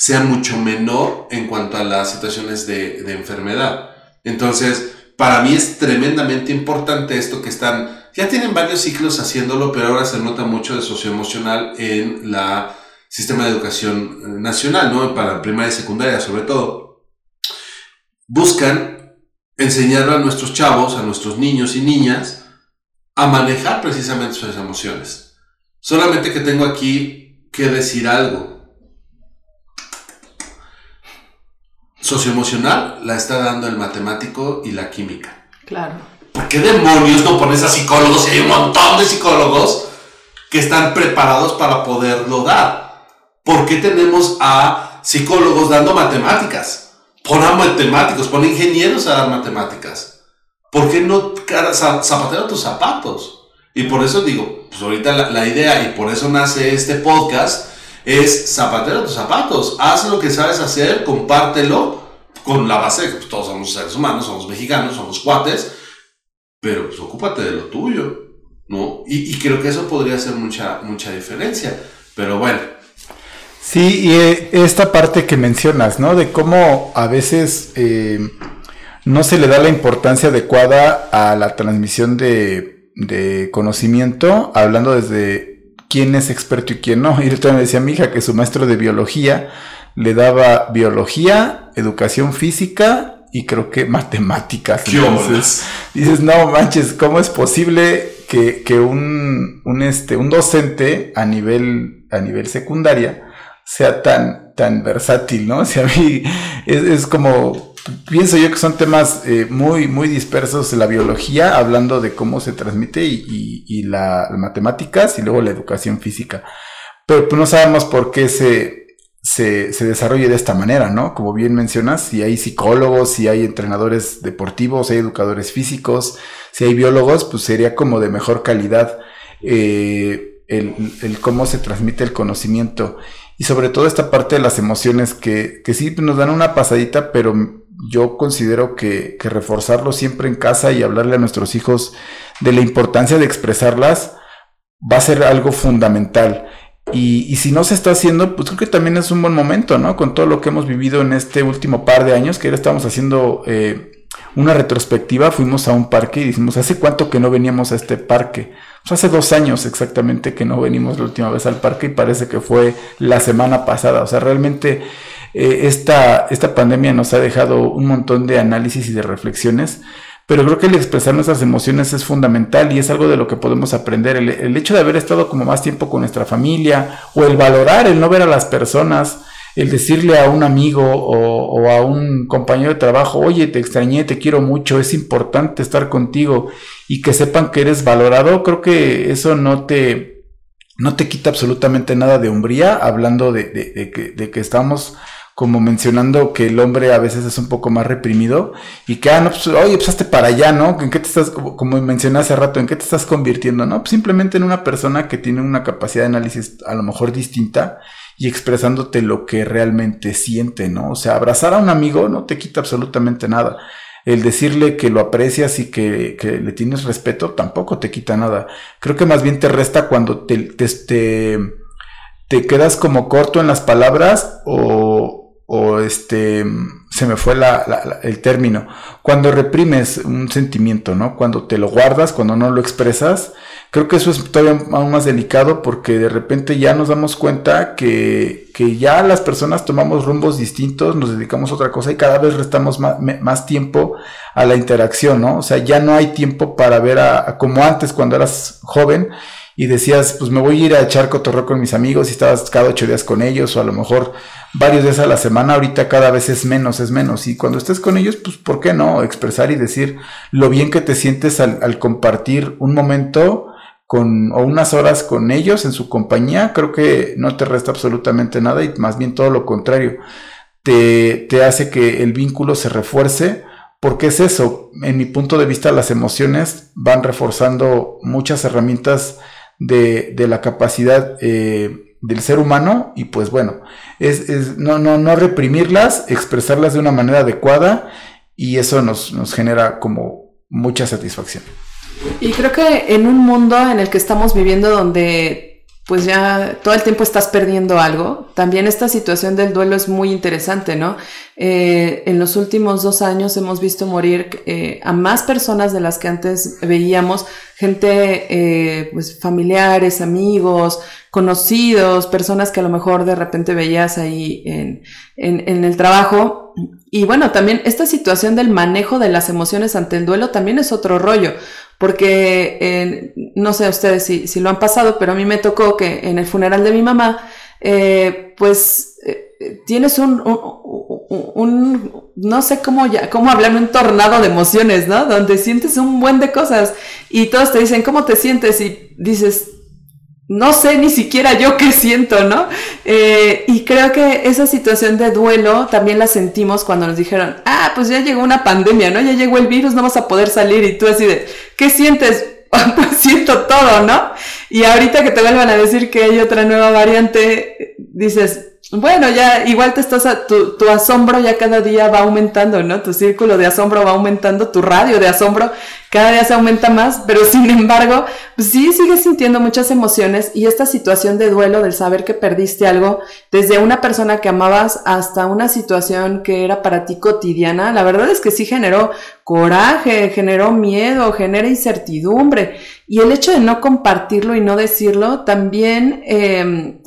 sea mucho menor en cuanto a las situaciones de, de enfermedad. Entonces, para mí es tremendamente importante esto que están ya tienen varios ciclos haciéndolo, pero ahora se nota mucho de socioemocional en la sistema de educación nacional, ¿no? Para primaria y secundaria sobre todo. buscan enseñar a nuestros chavos, a nuestros niños y niñas, a manejar precisamente sus emociones. Solamente que tengo aquí que decir algo. Socioemocional la está dando el matemático y la química. Claro. ¿Por qué demonios no pones a psicólogos? Hay un montón de psicólogos que están preparados para poderlo dar. ¿Por qué tenemos a psicólogos dando matemáticas? Pon a matemáticos, pon a ingenieros a dar matemáticas. ¿Por qué no zapatero tus zapatos? Y por eso digo, pues ahorita la, la idea, y por eso nace este podcast, es zapatero tus zapatos. Haz lo que sabes hacer, compártelo con la base de que pues, todos somos seres humanos, somos mexicanos, somos cuates, pero pues ocúpate de lo tuyo, ¿no? Y, creo que eso podría hacer mucha, mucha diferencia. Pero bueno, Sí, y eh, esta parte que mencionas, ¿no? De cómo a veces eh, no se le da la importancia adecuada a la transmisión de, de conocimiento, hablando desde quién es experto y quién no. Y ahorita me decía mi hija que su maestro de biología le daba biología, educación física y creo que matemáticas. ¿qué Entonces? Dices, no manches, ¿cómo es posible que, que un, un, este, un docente a nivel, a nivel secundaria sea tan, tan versátil, ¿no? O sea, a mí es, es como, pienso yo que son temas eh, muy, muy dispersos la biología, hablando de cómo se transmite y, y, y la, las matemáticas y luego la educación física. Pero pues, no sabemos por qué se, se, se desarrolle de esta manera, ¿no? Como bien mencionas, si hay psicólogos, si hay entrenadores deportivos, si hay educadores físicos, si hay biólogos, pues sería como de mejor calidad eh, el, el cómo se transmite el conocimiento y sobre todo esta parte de las emociones que, que sí nos dan una pasadita, pero yo considero que, que reforzarlo siempre en casa y hablarle a nuestros hijos de la importancia de expresarlas va a ser algo fundamental. Y, si no se está haciendo, pues creo que también es un buen momento, ¿no? Con todo lo que hemos vivido en este último par de años, que ahora estamos haciendo eh, una retrospectiva, fuimos a un parque y dijimos, ¿hace cuánto que no veníamos a este parque? Pues hace dos años exactamente que no venimos la última vez al parque y parece que fue la semana pasada. O sea, realmente eh, esta, esta pandemia nos ha dejado un montón de análisis y de reflexiones. Pero creo que el expresar nuestras emociones es fundamental y es algo de lo que podemos aprender. El, hecho de haber estado como más tiempo con nuestra familia o el valorar, el no ver a las personas, el decirle a un amigo o, a un compañero de trabajo, oye, te extrañé, te quiero mucho, es importante estar contigo y que sepan que eres valorado, creo que eso no te, no te quita absolutamente nada de hombría, hablando de que estamos como mencionando que el hombre a veces es un poco más reprimido y que, ah, no, pues, oye, pues hazte para allá, ¿no? ¿En qué te estás, como mencioné hace rato, en qué te estás convirtiendo, ¿no? Pues simplemente en una persona que tiene una capacidad de análisis a lo mejor distinta y expresándote lo que realmente siente, ¿no? O sea, abrazar a un amigo no te quita absolutamente nada. El decirle que lo aprecias y que, que le tienes respeto tampoco te quita nada. Creo que más bien te resta cuando te, te, te, te quedas como corto en las palabras o, o este se me fue la, el término. Cuando reprimes un sentimiento no cuando te lo guardas cuando no lo expresas creo que eso es todavía aún más delicado porque de repente ya nos damos cuenta que, que ya las personas tomamos rumbos distintos nos dedicamos a otra cosa y cada vez restamos más, más tiempo a la interacción no o sea ya no hay tiempo para ver a, a como antes cuando eras joven y decías, pues me voy a ir a echar cotorreo con mis amigos y estabas cada ocho días con ellos o a lo mejor varios días a la semana, ahorita cada vez es menos, es menos. Y cuando estés con ellos, pues ¿por qué no? Expresar y decir lo bien que te sientes al, al compartir un momento con, o unas horas con ellos en su compañía, creo que no te resta absolutamente nada y más bien todo lo contrario. Te, te hace que el vínculo se refuerce porque es eso, en mi punto de vista las emociones van reforzando muchas herramientas de, de la capacidad eh, del ser humano y pues bueno, es, es, no, no, no reprimirlas, expresarlas de una manera adecuada y eso nos, nos genera como mucha satisfacción. Y creo que en un mundo en el que estamos viviendo donde pues ya todo el tiempo estás perdiendo algo. También esta situación del duelo es muy interesante, ¿no? Eh, en los últimos dos años hemos visto morir eh, a más personas de las que antes veíamos, gente, eh, pues familiares, amigos, conocidos, personas que a lo mejor de repente veías ahí en, en, en el trabajo y bueno, también esta situación del manejo de las emociones ante el duelo también es otro rollo, porque eh, no sé ustedes si, si, lo han pasado, pero a mí me tocó que en el funeral de mi mamá, eh, pues eh, tienes un, un, un, no sé cómo, ya, cómo hablar, un tornado de emociones, ¿no? Donde sientes un buen de cosas y todos te dicen, ¿cómo te sientes? Y dices, no sé ni siquiera yo qué siento, ¿no? Eh, y creo que esa situación de duelo también la sentimos cuando nos dijeron, ah, pues ya llegó una pandemia, ¿no? Ya llegó el virus, no vas a poder salir. Y tú así de, ¿qué sientes? siento todo, ¿no? Y ahorita que te vuelvan a decir que hay otra nueva variante, dices, bueno, ya igual te estás, a, tu, asombro ya cada día va aumentando, ¿no? Tu círculo de asombro va aumentando, tu radio de asombro cada día se aumenta más, pero sin embargo, pues sí sigues sintiendo muchas emociones y esta situación de duelo, del saber que perdiste algo, desde una persona que amabas hasta una situación que era para ti cotidiana, la verdad es que sí generó coraje, generó miedo, genera incertidumbre. Y el hecho de no compartirlo y no decirlo también eh,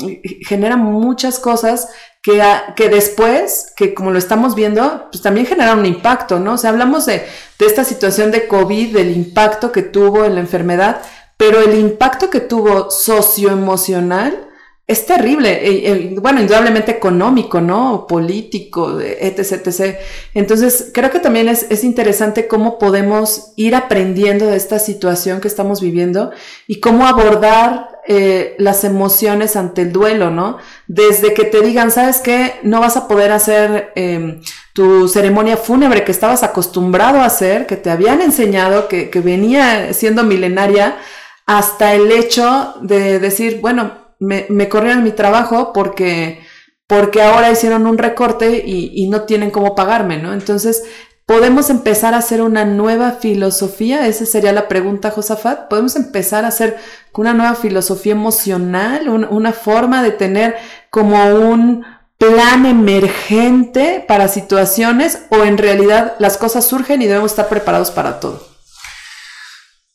genera muchas cosas que, que, después, que como lo estamos viendo, pues también genera un impacto, ¿no? O sea, hablamos de, de esta situación de COVID, del impacto que tuvo en la enfermedad, pero el impacto que tuvo socioemocional es terrible, bueno, indudablemente económico, ¿no? Político, etc. Entonces, creo que también es, es, interesante cómo podemos ir aprendiendo de esta situación que estamos viviendo y cómo abordar eh, las emociones ante el duelo, ¿no? Desde que te digan, ¿sabes qué? No vas a poder hacer eh, tu ceremonia fúnebre que estabas acostumbrado a hacer, que te habían enseñado, que, que venía siendo milenaria, hasta el hecho de decir, bueno, me, me corrieron mi trabajo porque, porque ahora hicieron un recorte y, y, no tienen cómo pagarme, ¿no? Entonces, ¿podemos empezar a hacer una nueva filosofía? Esa sería la pregunta, Josafat. ¿Podemos empezar a hacer una nueva filosofía emocional, un, una forma de tener como un plan emergente para situaciones o en realidad las cosas surgen y debemos estar preparados para todo?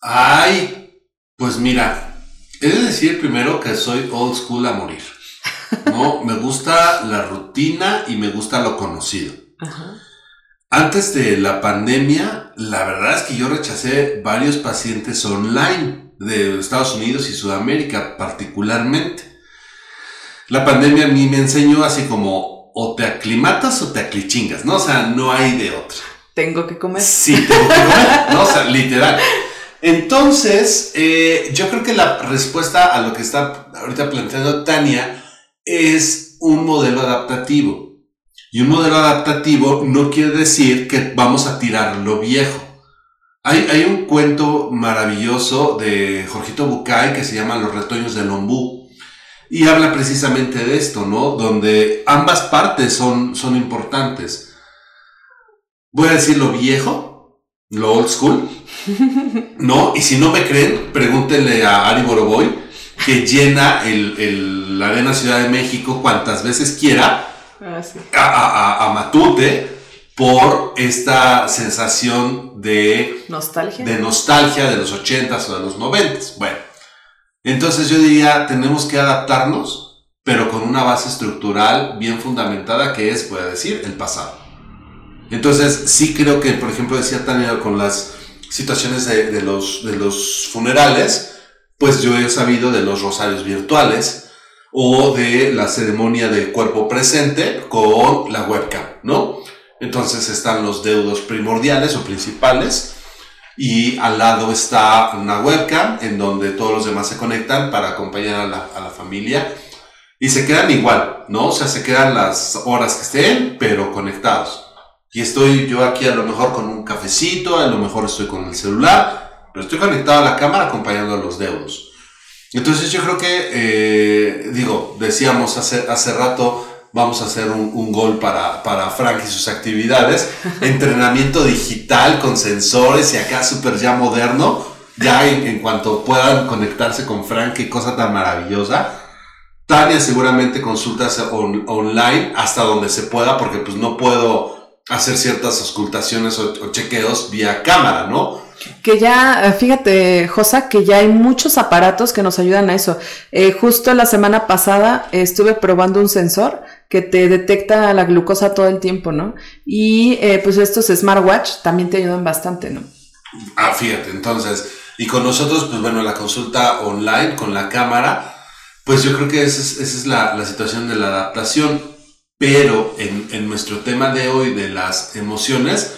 Ay, pues mira, He de decir primero que soy old school a morir. ¿no? me gusta la rutina y me gusta lo conocido. Antes de la pandemia, la verdad es que yo rechacé varios pacientes online de Estados Unidos y Sudamérica particularmente. La pandemia a mí me enseñó así como o te aclimatas o te aclichingas, ¿no? O sea, no hay de otra. Tengo que comer. Sí, tengo que comer, ¿no? O sea, literal. Entonces, eh, yo creo que la respuesta a lo que está ahorita planteando Tania es un modelo adaptativo. Y un modelo adaptativo no quiere decir que vamos a tirar lo viejo. Hay, hay un cuento maravilloso de Jorgito Bucay que se llama Los retoños del ombú. Y habla precisamente de esto, ¿no? Donde ambas partes son, son importantes. Voy a decir lo viejo, lo old school, ¿No? Y si no me creen, pregúntenle a Ari Boroboy, que llena el, el, la Arena Ciudad de México cuantas veces quiera ah, sí. a, a, a, Matute por esta sensación de nostalgia. de nostalgia de los 80s o de los 90s. Bueno, entonces yo diría, tenemos que adaptarnos, pero con una base estructural bien fundamentada que es, voy a decir, el pasado. Entonces, sí creo que, por ejemplo, decía Tania con las situaciones de, de, los, de los funerales, pues yo he sabido de los rosarios virtuales o de la ceremonia de cuerpo presente con la webcam, ¿no? Entonces están los deudos primordiales o principales y al lado está una webcam en donde todos los demás se conectan para acompañar a la, a la familia y se quedan igual, ¿no? O sea, se quedan las horas que estén, pero conectados. Y estoy yo aquí a lo mejor con un cafecito, a lo mejor estoy con el celular, pero estoy conectado a la cámara acompañando a los deudos. Entonces yo creo que, eh, digo, decíamos hace, hace rato, vamos a hacer un, un, gol para, para Frank y sus actividades, entrenamiento digital con sensores y acá súper ya moderno, ya en, en, cuanto puedan conectarse con Frank, qué cosa tan maravillosa. Tania seguramente consultas on, online hasta donde se pueda, porque pues no puedo hacer ciertas auscultaciones o, o, chequeos vía cámara, ¿no? Que ya, fíjate, Josa, que ya hay muchos aparatos que nos ayudan a eso. Eh, justo la semana pasada eh, estuve probando un sensor que te detecta la glucosa todo el tiempo, ¿no? Y eh, pues estos smartwatch también te ayudan bastante, ¿no? Ah, fíjate, entonces, y con nosotros, pues bueno, la consulta online con la cámara, pues yo creo que esa es, esa es la, la, situación de la adaptación, pero en, en, nuestro tema de hoy de las emociones,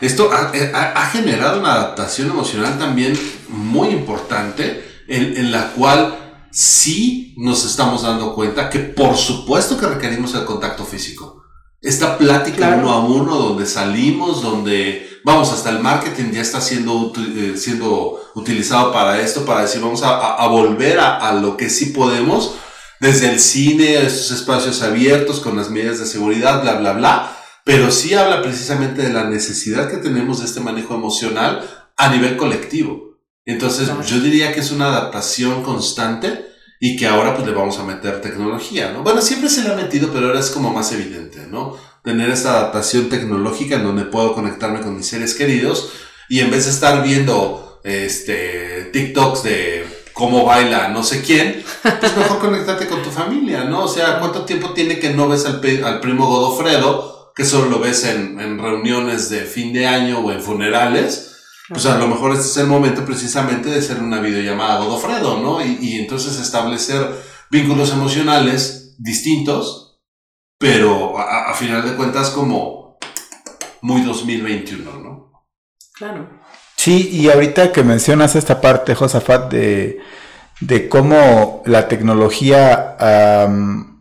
esto ha, ha, ha generado una adaptación emocional también muy importante, en, en la cual sí nos estamos dando cuenta que por supuesto que requerimos el contacto físico. Esta plática claro. uno a uno donde salimos, donde vamos, hasta el marketing ya está siendo, eh, siendo utilizado para esto, para decir vamos a, a volver a, a, lo que sí podemos, desde el cine, estos espacios abiertos con las medidas de seguridad, bla, bla, bla, pero sí habla precisamente de la necesidad que tenemos de este manejo emocional a nivel colectivo. Entonces, yo diría que es una adaptación constante y que ahora pues le vamos a meter tecnología, ¿no? Bueno, siempre se le ha metido, pero ahora es como más evidente, ¿no? Tener esta adaptación tecnológica en donde puedo conectarme con mis seres queridos y en vez de estar viendo este TikToks de cómo baila no sé quién, pues mejor conectarte con tu familia, ¿no? O sea, ¿cuánto tiempo tiene que no ves al, al primo Godofredo, que solo lo ves en, en reuniones de fin de año o en funerales? Pues a lo mejor este es el momento precisamente de hacer una videollamada a Godofredo, ¿no? Y, y, entonces establecer vínculos emocionales distintos, pero a, a, final de cuentas como muy 2021, ¿no? Claro. Sí, y ahorita que mencionas esta parte, Josafat, de, de cómo la tecnología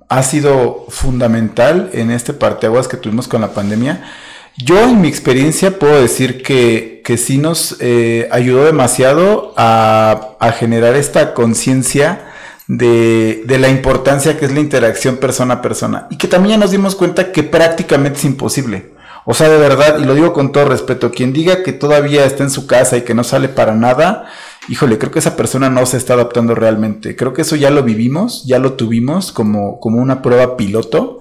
ha sido fundamental en este parteaguas que tuvimos con la pandemia, yo en mi experiencia puedo decir que, que sí nos eh, ayudó demasiado a, a generar esta conciencia de, de, la importancia que es la interacción persona a persona y que también ya nos dimos cuenta que prácticamente es imposible. O sea, de verdad, y lo digo con todo respeto, quien diga que todavía está en su casa y que no sale para nada, híjole, creo que esa persona no se está adaptando realmente. Creo que eso ya lo vivimos, ya lo tuvimos como, como una prueba piloto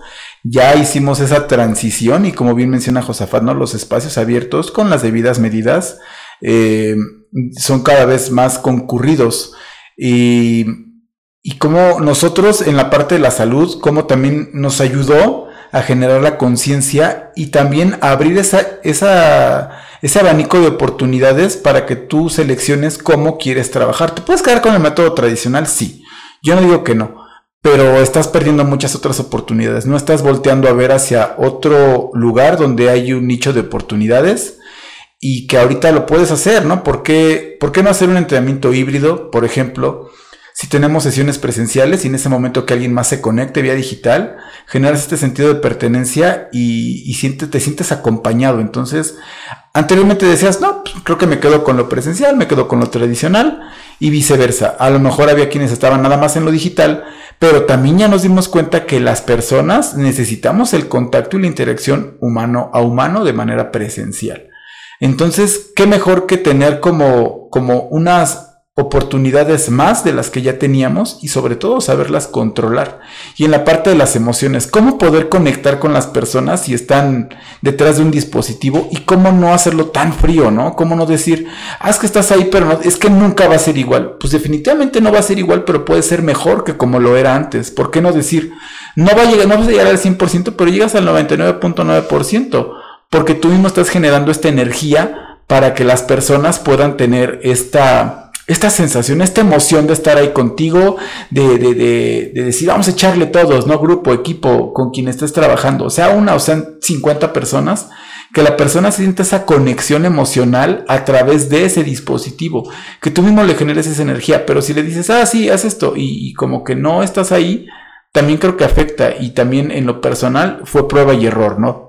ya hicimos esa transición y como bien menciona Josafat, ¿no? los espacios abiertos con las debidas medidas eh, son cada vez más concurridos y, y como nosotros en la parte de la salud, como también nos ayudó a generar la conciencia y también abrir esa, ese abanico de oportunidades para que tú selecciones cómo quieres trabajar. ¿Te puedes quedar con el método tradicional? Sí. Yo no digo que no pero estás perdiendo muchas otras oportunidades. No estás volteando a ver hacia otro lugar donde hay un nicho de oportunidades y que ahorita lo puedes hacer, ¿no? ¿Por qué, ¿Por qué no hacer un entrenamiento híbrido, por ejemplo? Si tenemos sesiones presenciales y en ese momento que alguien más se conecte vía digital, generas este sentido de pertenencia y, y siente, te sientes acompañado. Entonces, anteriormente decías, no, pues, creo que me quedo con lo presencial, me quedo con lo tradicional y viceversa. A lo mejor había quienes estaban nada más en lo digital, pero también ya nos dimos cuenta que las personas necesitamos el contacto y la interacción humano a humano de manera presencial. Entonces, ¿qué mejor que tener como, como unas oportunidades más de las que ya teníamos y sobre todo saberlas controlar. Y en la parte de las emociones, cómo poder conectar con las personas si están detrás de un dispositivo y cómo no hacerlo tan frío, ¿no? Cómo no decir, ah, es que estás ahí, pero no, es que nunca va a ser igual. Pues definitivamente no va a ser igual, pero puede ser mejor que como lo era antes. ¿Por qué no decir, no va a llegar, no vas a llegar al 100%, pero llegas al 99.9%? Porque tú mismo estás generando esta energía para que las personas puedan tener esta esta sensación, esta emoción de estar ahí contigo, de, de, de, de, decir, vamos a echarle todos, ¿no? Grupo, equipo, con quien estés trabajando, o sea una o sean 50 personas, que la persona sienta esa conexión emocional a través de ese dispositivo, que tú mismo le generes esa energía, pero si le dices, ah, sí, haz esto, y, y como que no estás ahí, también creo que afecta, y también en lo personal fue prueba y error, ¿no?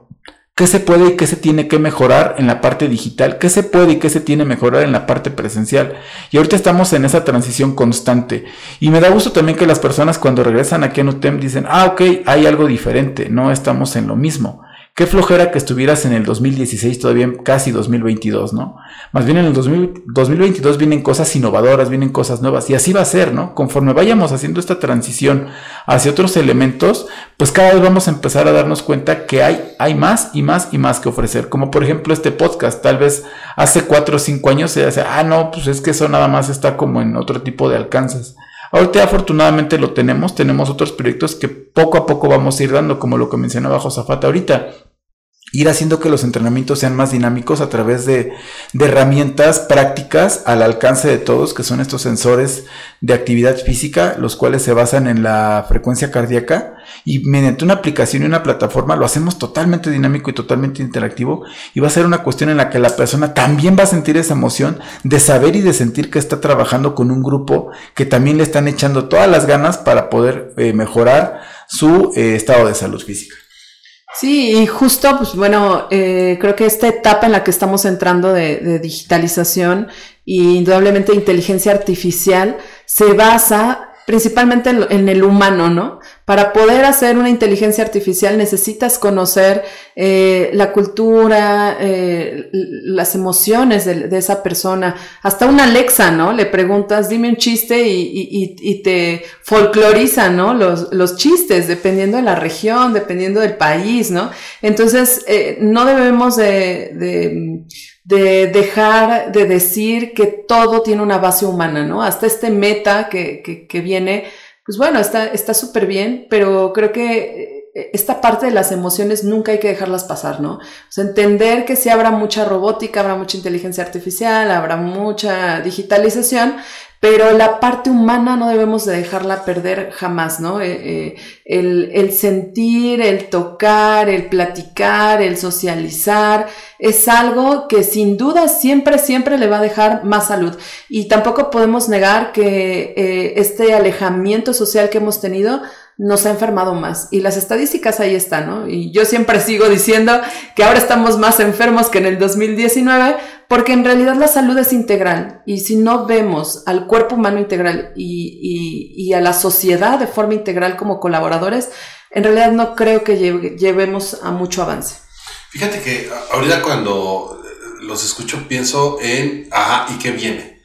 Qué se puede y qué se tiene que mejorar en la parte digital, qué se puede y qué se tiene que mejorar en la parte presencial. Y ahorita estamos en esa transición constante. Y me da gusto también que las personas cuando regresan aquí a UTEM dicen, ah, ok, hay algo diferente, no estamos en lo mismo. Qué flojera que estuvieras en el 2016, todavía casi 2022, ¿no? Más bien en el 2022 vienen cosas innovadoras, vienen cosas nuevas, y así va a ser, ¿no? Conforme vayamos haciendo esta transición hacia otros elementos, pues cada vez vamos a empezar a darnos cuenta que hay, hay más y más y más que ofrecer. Como por ejemplo este podcast, tal vez hace cuatro o cinco años se dice, ah, no, pues es que eso nada más está como en otro tipo de alcances. Ahorita afortunadamente lo tenemos, tenemos otros proyectos que poco a poco vamos a ir dando, como lo que mencionaba Josafata ahorita ir haciendo que los entrenamientos sean más dinámicos a través de, herramientas prácticas al alcance de todos, que son estos sensores de actividad física, los cuales se basan en la frecuencia cardíaca y mediante una aplicación y una plataforma lo hacemos totalmente dinámico y totalmente interactivo y va a ser una cuestión en la que la persona también va a sentir esa emoción de saber y de sentir que está trabajando con un grupo que también le están echando todas las ganas para poder eh, mejorar su eh, estado de salud física. Sí, y justo, pues bueno, eh, creo que esta etapa en la que estamos entrando de, de digitalización e indudablemente inteligencia artificial se basa principalmente en, el humano, ¿no? Para poder hacer una inteligencia artificial necesitas conocer eh, la cultura, eh, las emociones de, esa persona. Hasta una Alexa, ¿no? Le preguntas, dime un chiste y, te folcloriza, ¿no? Los, los, chistes, dependiendo de la región, dependiendo del país, ¿no? Entonces, eh, no debemos de de dejar de decir que todo tiene una base humana, ¿no? Hasta este meta que, que, viene, pues bueno, está súper bien, pero creo que eh, esta parte de las emociones nunca hay que dejarlas pasar, ¿no? Entender que si habrá mucha robótica, habrá mucha inteligencia artificial, habrá mucha digitalización, pero la parte humana no debemos de dejarla perder jamás, ¿no? Eh, eh, el, el, sentir, el tocar, el platicar, el socializar, es algo que sin duda siempre, siempre le va a dejar más salud. Y tampoco podemos negar que eh, este alejamiento social que hemos tenido nos ha enfermado más. Y las estadísticas ahí están, ¿no? Y yo siempre sigo diciendo que ahora estamos más enfermos que en el 2019, porque en realidad la salud es integral. Y si no vemos al cuerpo humano integral y, y, a la sociedad de forma integral como colaboradores, en realidad no creo que llevemos a mucho avance. Fíjate que ahorita cuando los escucho pienso en, ajá, ¿y qué viene?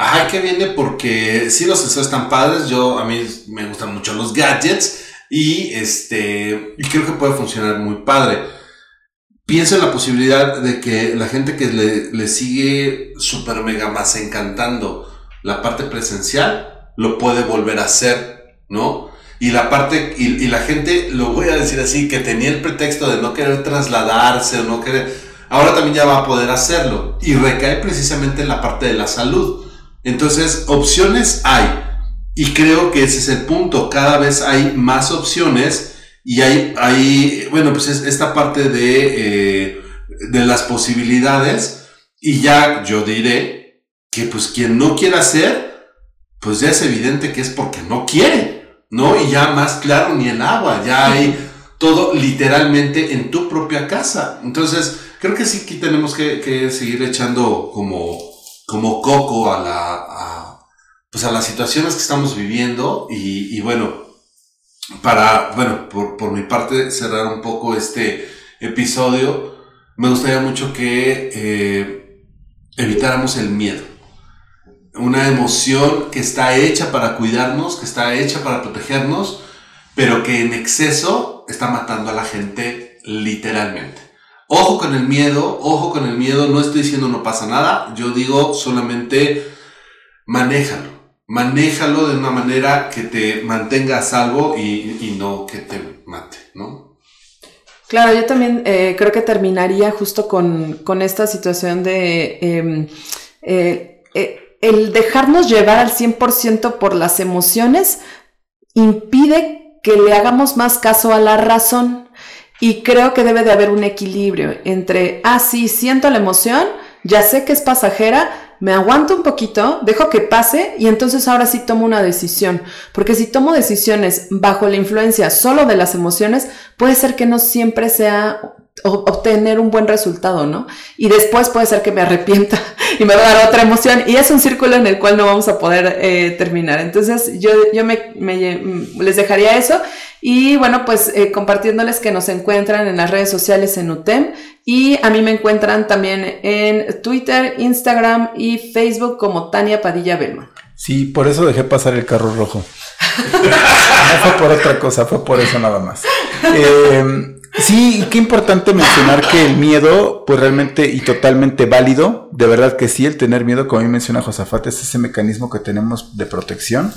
Ajá, que viene porque sí los sensores están padres, yo a mí me gustan mucho los gadgets y este creo que puede funcionar muy padre. Pienso en la posibilidad de que la gente que le, sigue super mega más encantando la parte presencial lo puede volver a hacer, ¿no? Y la parte, y, la gente, lo voy a decir así, que tenía el pretexto de no querer trasladarse o no querer, ahora también ya va a poder hacerlo. Y recae precisamente en la parte de la salud. Entonces, opciones hay. Y creo que ese es el punto. Cada vez hay más opciones y hay, hay bueno, pues es esta parte de, eh, de las posibilidades. Y ya yo diré que pues quien no quiera hacer, pues ya es evidente que es porque no quiere, ¿no? Y ya más claro ni el agua, ya hay todo literalmente en tu propia casa. Entonces, creo que sí que tenemos que, que seguir echando como como coco a la, pues a las situaciones que estamos viviendo y, y bueno, para, bueno, por, por, mi parte cerrar un poco este episodio, me gustaría mucho que eh, evitáramos el miedo. Una emoción que está hecha para cuidarnos, que está hecha para protegernos, pero que en exceso está matando a la gente literalmente. Ojo con el miedo, ojo con el miedo, no estoy diciendo no pasa nada, yo digo solamente manéjalo, manéjalo de una manera que te mantenga a salvo y, no que te mate, ¿no? Claro, yo también eh, creo que terminaría justo con, esta situación de em, eh, eh, el dejarnos llevar al 100% por las emociones impide que le hagamos más caso a la razón. Y creo que debe de haber un equilibrio entre, ah, sí, siento la emoción, ya sé que es pasajera, me aguanto un poquito, dejo que pase y entonces ahora sí tomo una decisión. Porque si tomo decisiones bajo la influencia solo de las emociones, puede ser que no siempre sea obtener un buen resultado, ¿no? Y después puede ser que me arrepienta y me va a dar otra emoción y es un círculo en el cual no vamos a poder eh, terminar. Entonces yo, yo me, les dejaría eso y bueno, pues eh, compartiéndoles que nos encuentran en las redes sociales en UTEM y a mí me encuentran también en Twitter, Instagram y Facebook como Tania Padilla Belma. Sí, por eso dejé pasar el carro rojo. no fue por otra cosa, fue por eso nada más. Eh, Sí, qué importante mencionar que el miedo, pues realmente y totalmente válido, de verdad que sí, el tener miedo, como mí menciona Josafat, es ese mecanismo que tenemos de protección,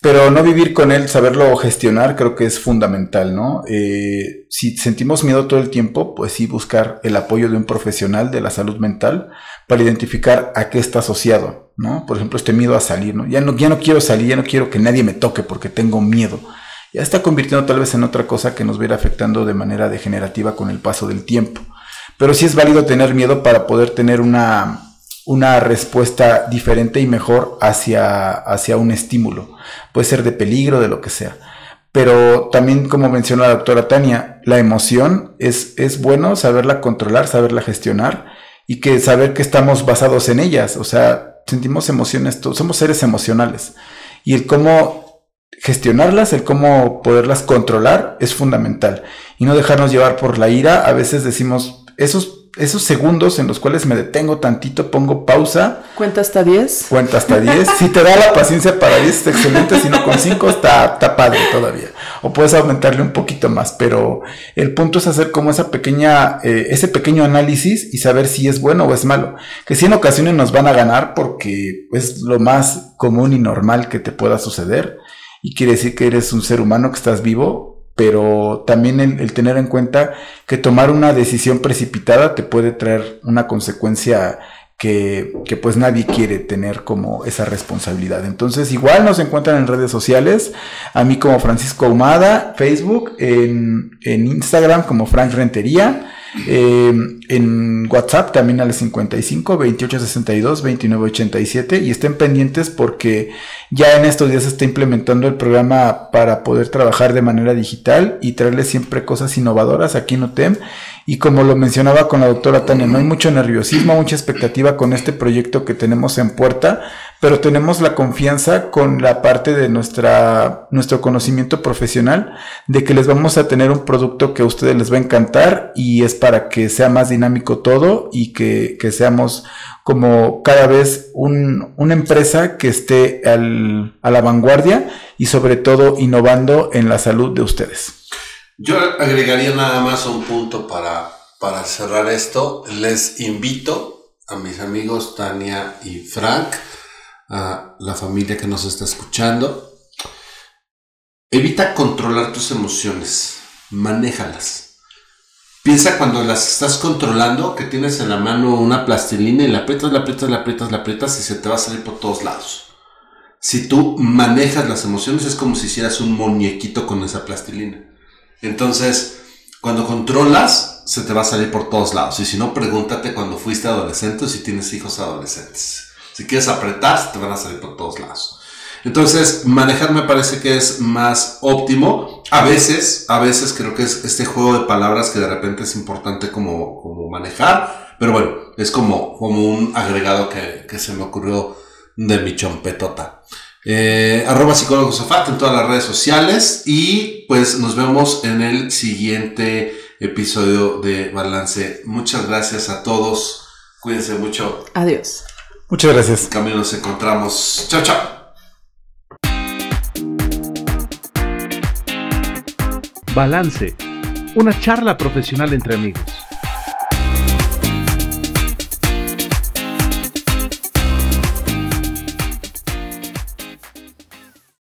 pero no vivir con él, saberlo gestionar, creo que es fundamental, ¿no? Eh, si sentimos miedo todo el tiempo, pues sí buscar el apoyo de un profesional de la salud mental para identificar a qué está asociado, ¿no? Por ejemplo, este miedo a salir, ¿no? Ya no, ya no quiero salir, ya no quiero que nadie me toque porque tengo miedo. Ya está convirtiendo tal vez en otra cosa que nos va a ir afectando de manera degenerativa con el paso del tiempo. Pero sí es válido tener miedo para poder tener una, una respuesta diferente y mejor hacia, hacia un estímulo. Puede ser de peligro, de lo que sea. Pero también, como mencionó la doctora Tania, la emoción es, es bueno saberla controlar, saberla gestionar y que saber que estamos basados en ellas. O sea, sentimos emociones, somos seres emocionales. Y el cómo gestionarlas, el cómo poderlas controlar es fundamental. Y no dejarnos llevar por la ira. A veces decimos, esos esos segundos en los cuales me detengo tantito, pongo pausa. ¿Cuenta hasta 10? Cuenta hasta 10. si te da la paciencia para 10 está excelente, si no con 5 está, está padre todavía. O puedes aumentarle un poquito más, pero el punto es hacer como esa pequeña, eh, ese pequeño análisis y saber si es bueno o es malo. Que si en ocasiones nos van a ganar porque es lo más común y normal que te pueda suceder. Y quiere decir que eres un ser humano que estás vivo, pero también el, tener en cuenta que tomar una decisión precipitada te puede traer una consecuencia que, que, pues nadie quiere tener como esa responsabilidad. Entonces igual nos encuentran en redes sociales, a mí como Francisco Ahumada, Facebook, en, en Instagram como Frank Rentería. Eh, en WhatsApp también al 55 28 62 29 87 y estén pendientes porque ya en estos días se está implementando el programa para poder trabajar de manera digital y traerles siempre cosas innovadoras aquí en OTEM y como lo mencionaba con la doctora Tania, no hay mucho nerviosismo, mucha expectativa con este proyecto que tenemos en puerta pero tenemos la confianza con la parte de nuestra, nuestro conocimiento profesional de que les vamos a tener un producto que a ustedes les va a encantar y es para que sea más dinámico todo y que, que seamos como cada vez un, una empresa que esté a la vanguardia y sobre todo innovando en la salud de ustedes. Yo agregaría nada más un punto para, para cerrar esto. Les invito a mis amigos Tania y Frank a la familia que nos está escuchando. Evita controlar tus emociones, manéjalas. Piensa cuando las estás controlando que tienes en la mano una plastilina y la aprietas, la aprietas, la aprietas, la aprietas y se te va a salir por todos lados. Si tú manejas las emociones es como si hicieras un muñequito con esa plastilina. Entonces, cuando controlas, se te va a salir por todos lados. Y si no, pregúntate cuando fuiste adolescente o si tienes hijos adolescentes. Si quieres apretar, te van a salir por todos lados. Entonces, manejar me parece que es más óptimo. A veces, a veces creo que es este juego de palabras que de repente es importante como, como manejar. Pero bueno, es como, como un agregado que, se me ocurrió de mi chompetota. Eh, arroba psicólogo Sofat en todas las redes sociales. Y pues nos vemos en el siguiente episodio de Balance. Muchas gracias a todos. Cuídense mucho. Adiós. Muchas gracias. Camino nos encontramos. Chao, chao. Balance. Una charla profesional entre amigos.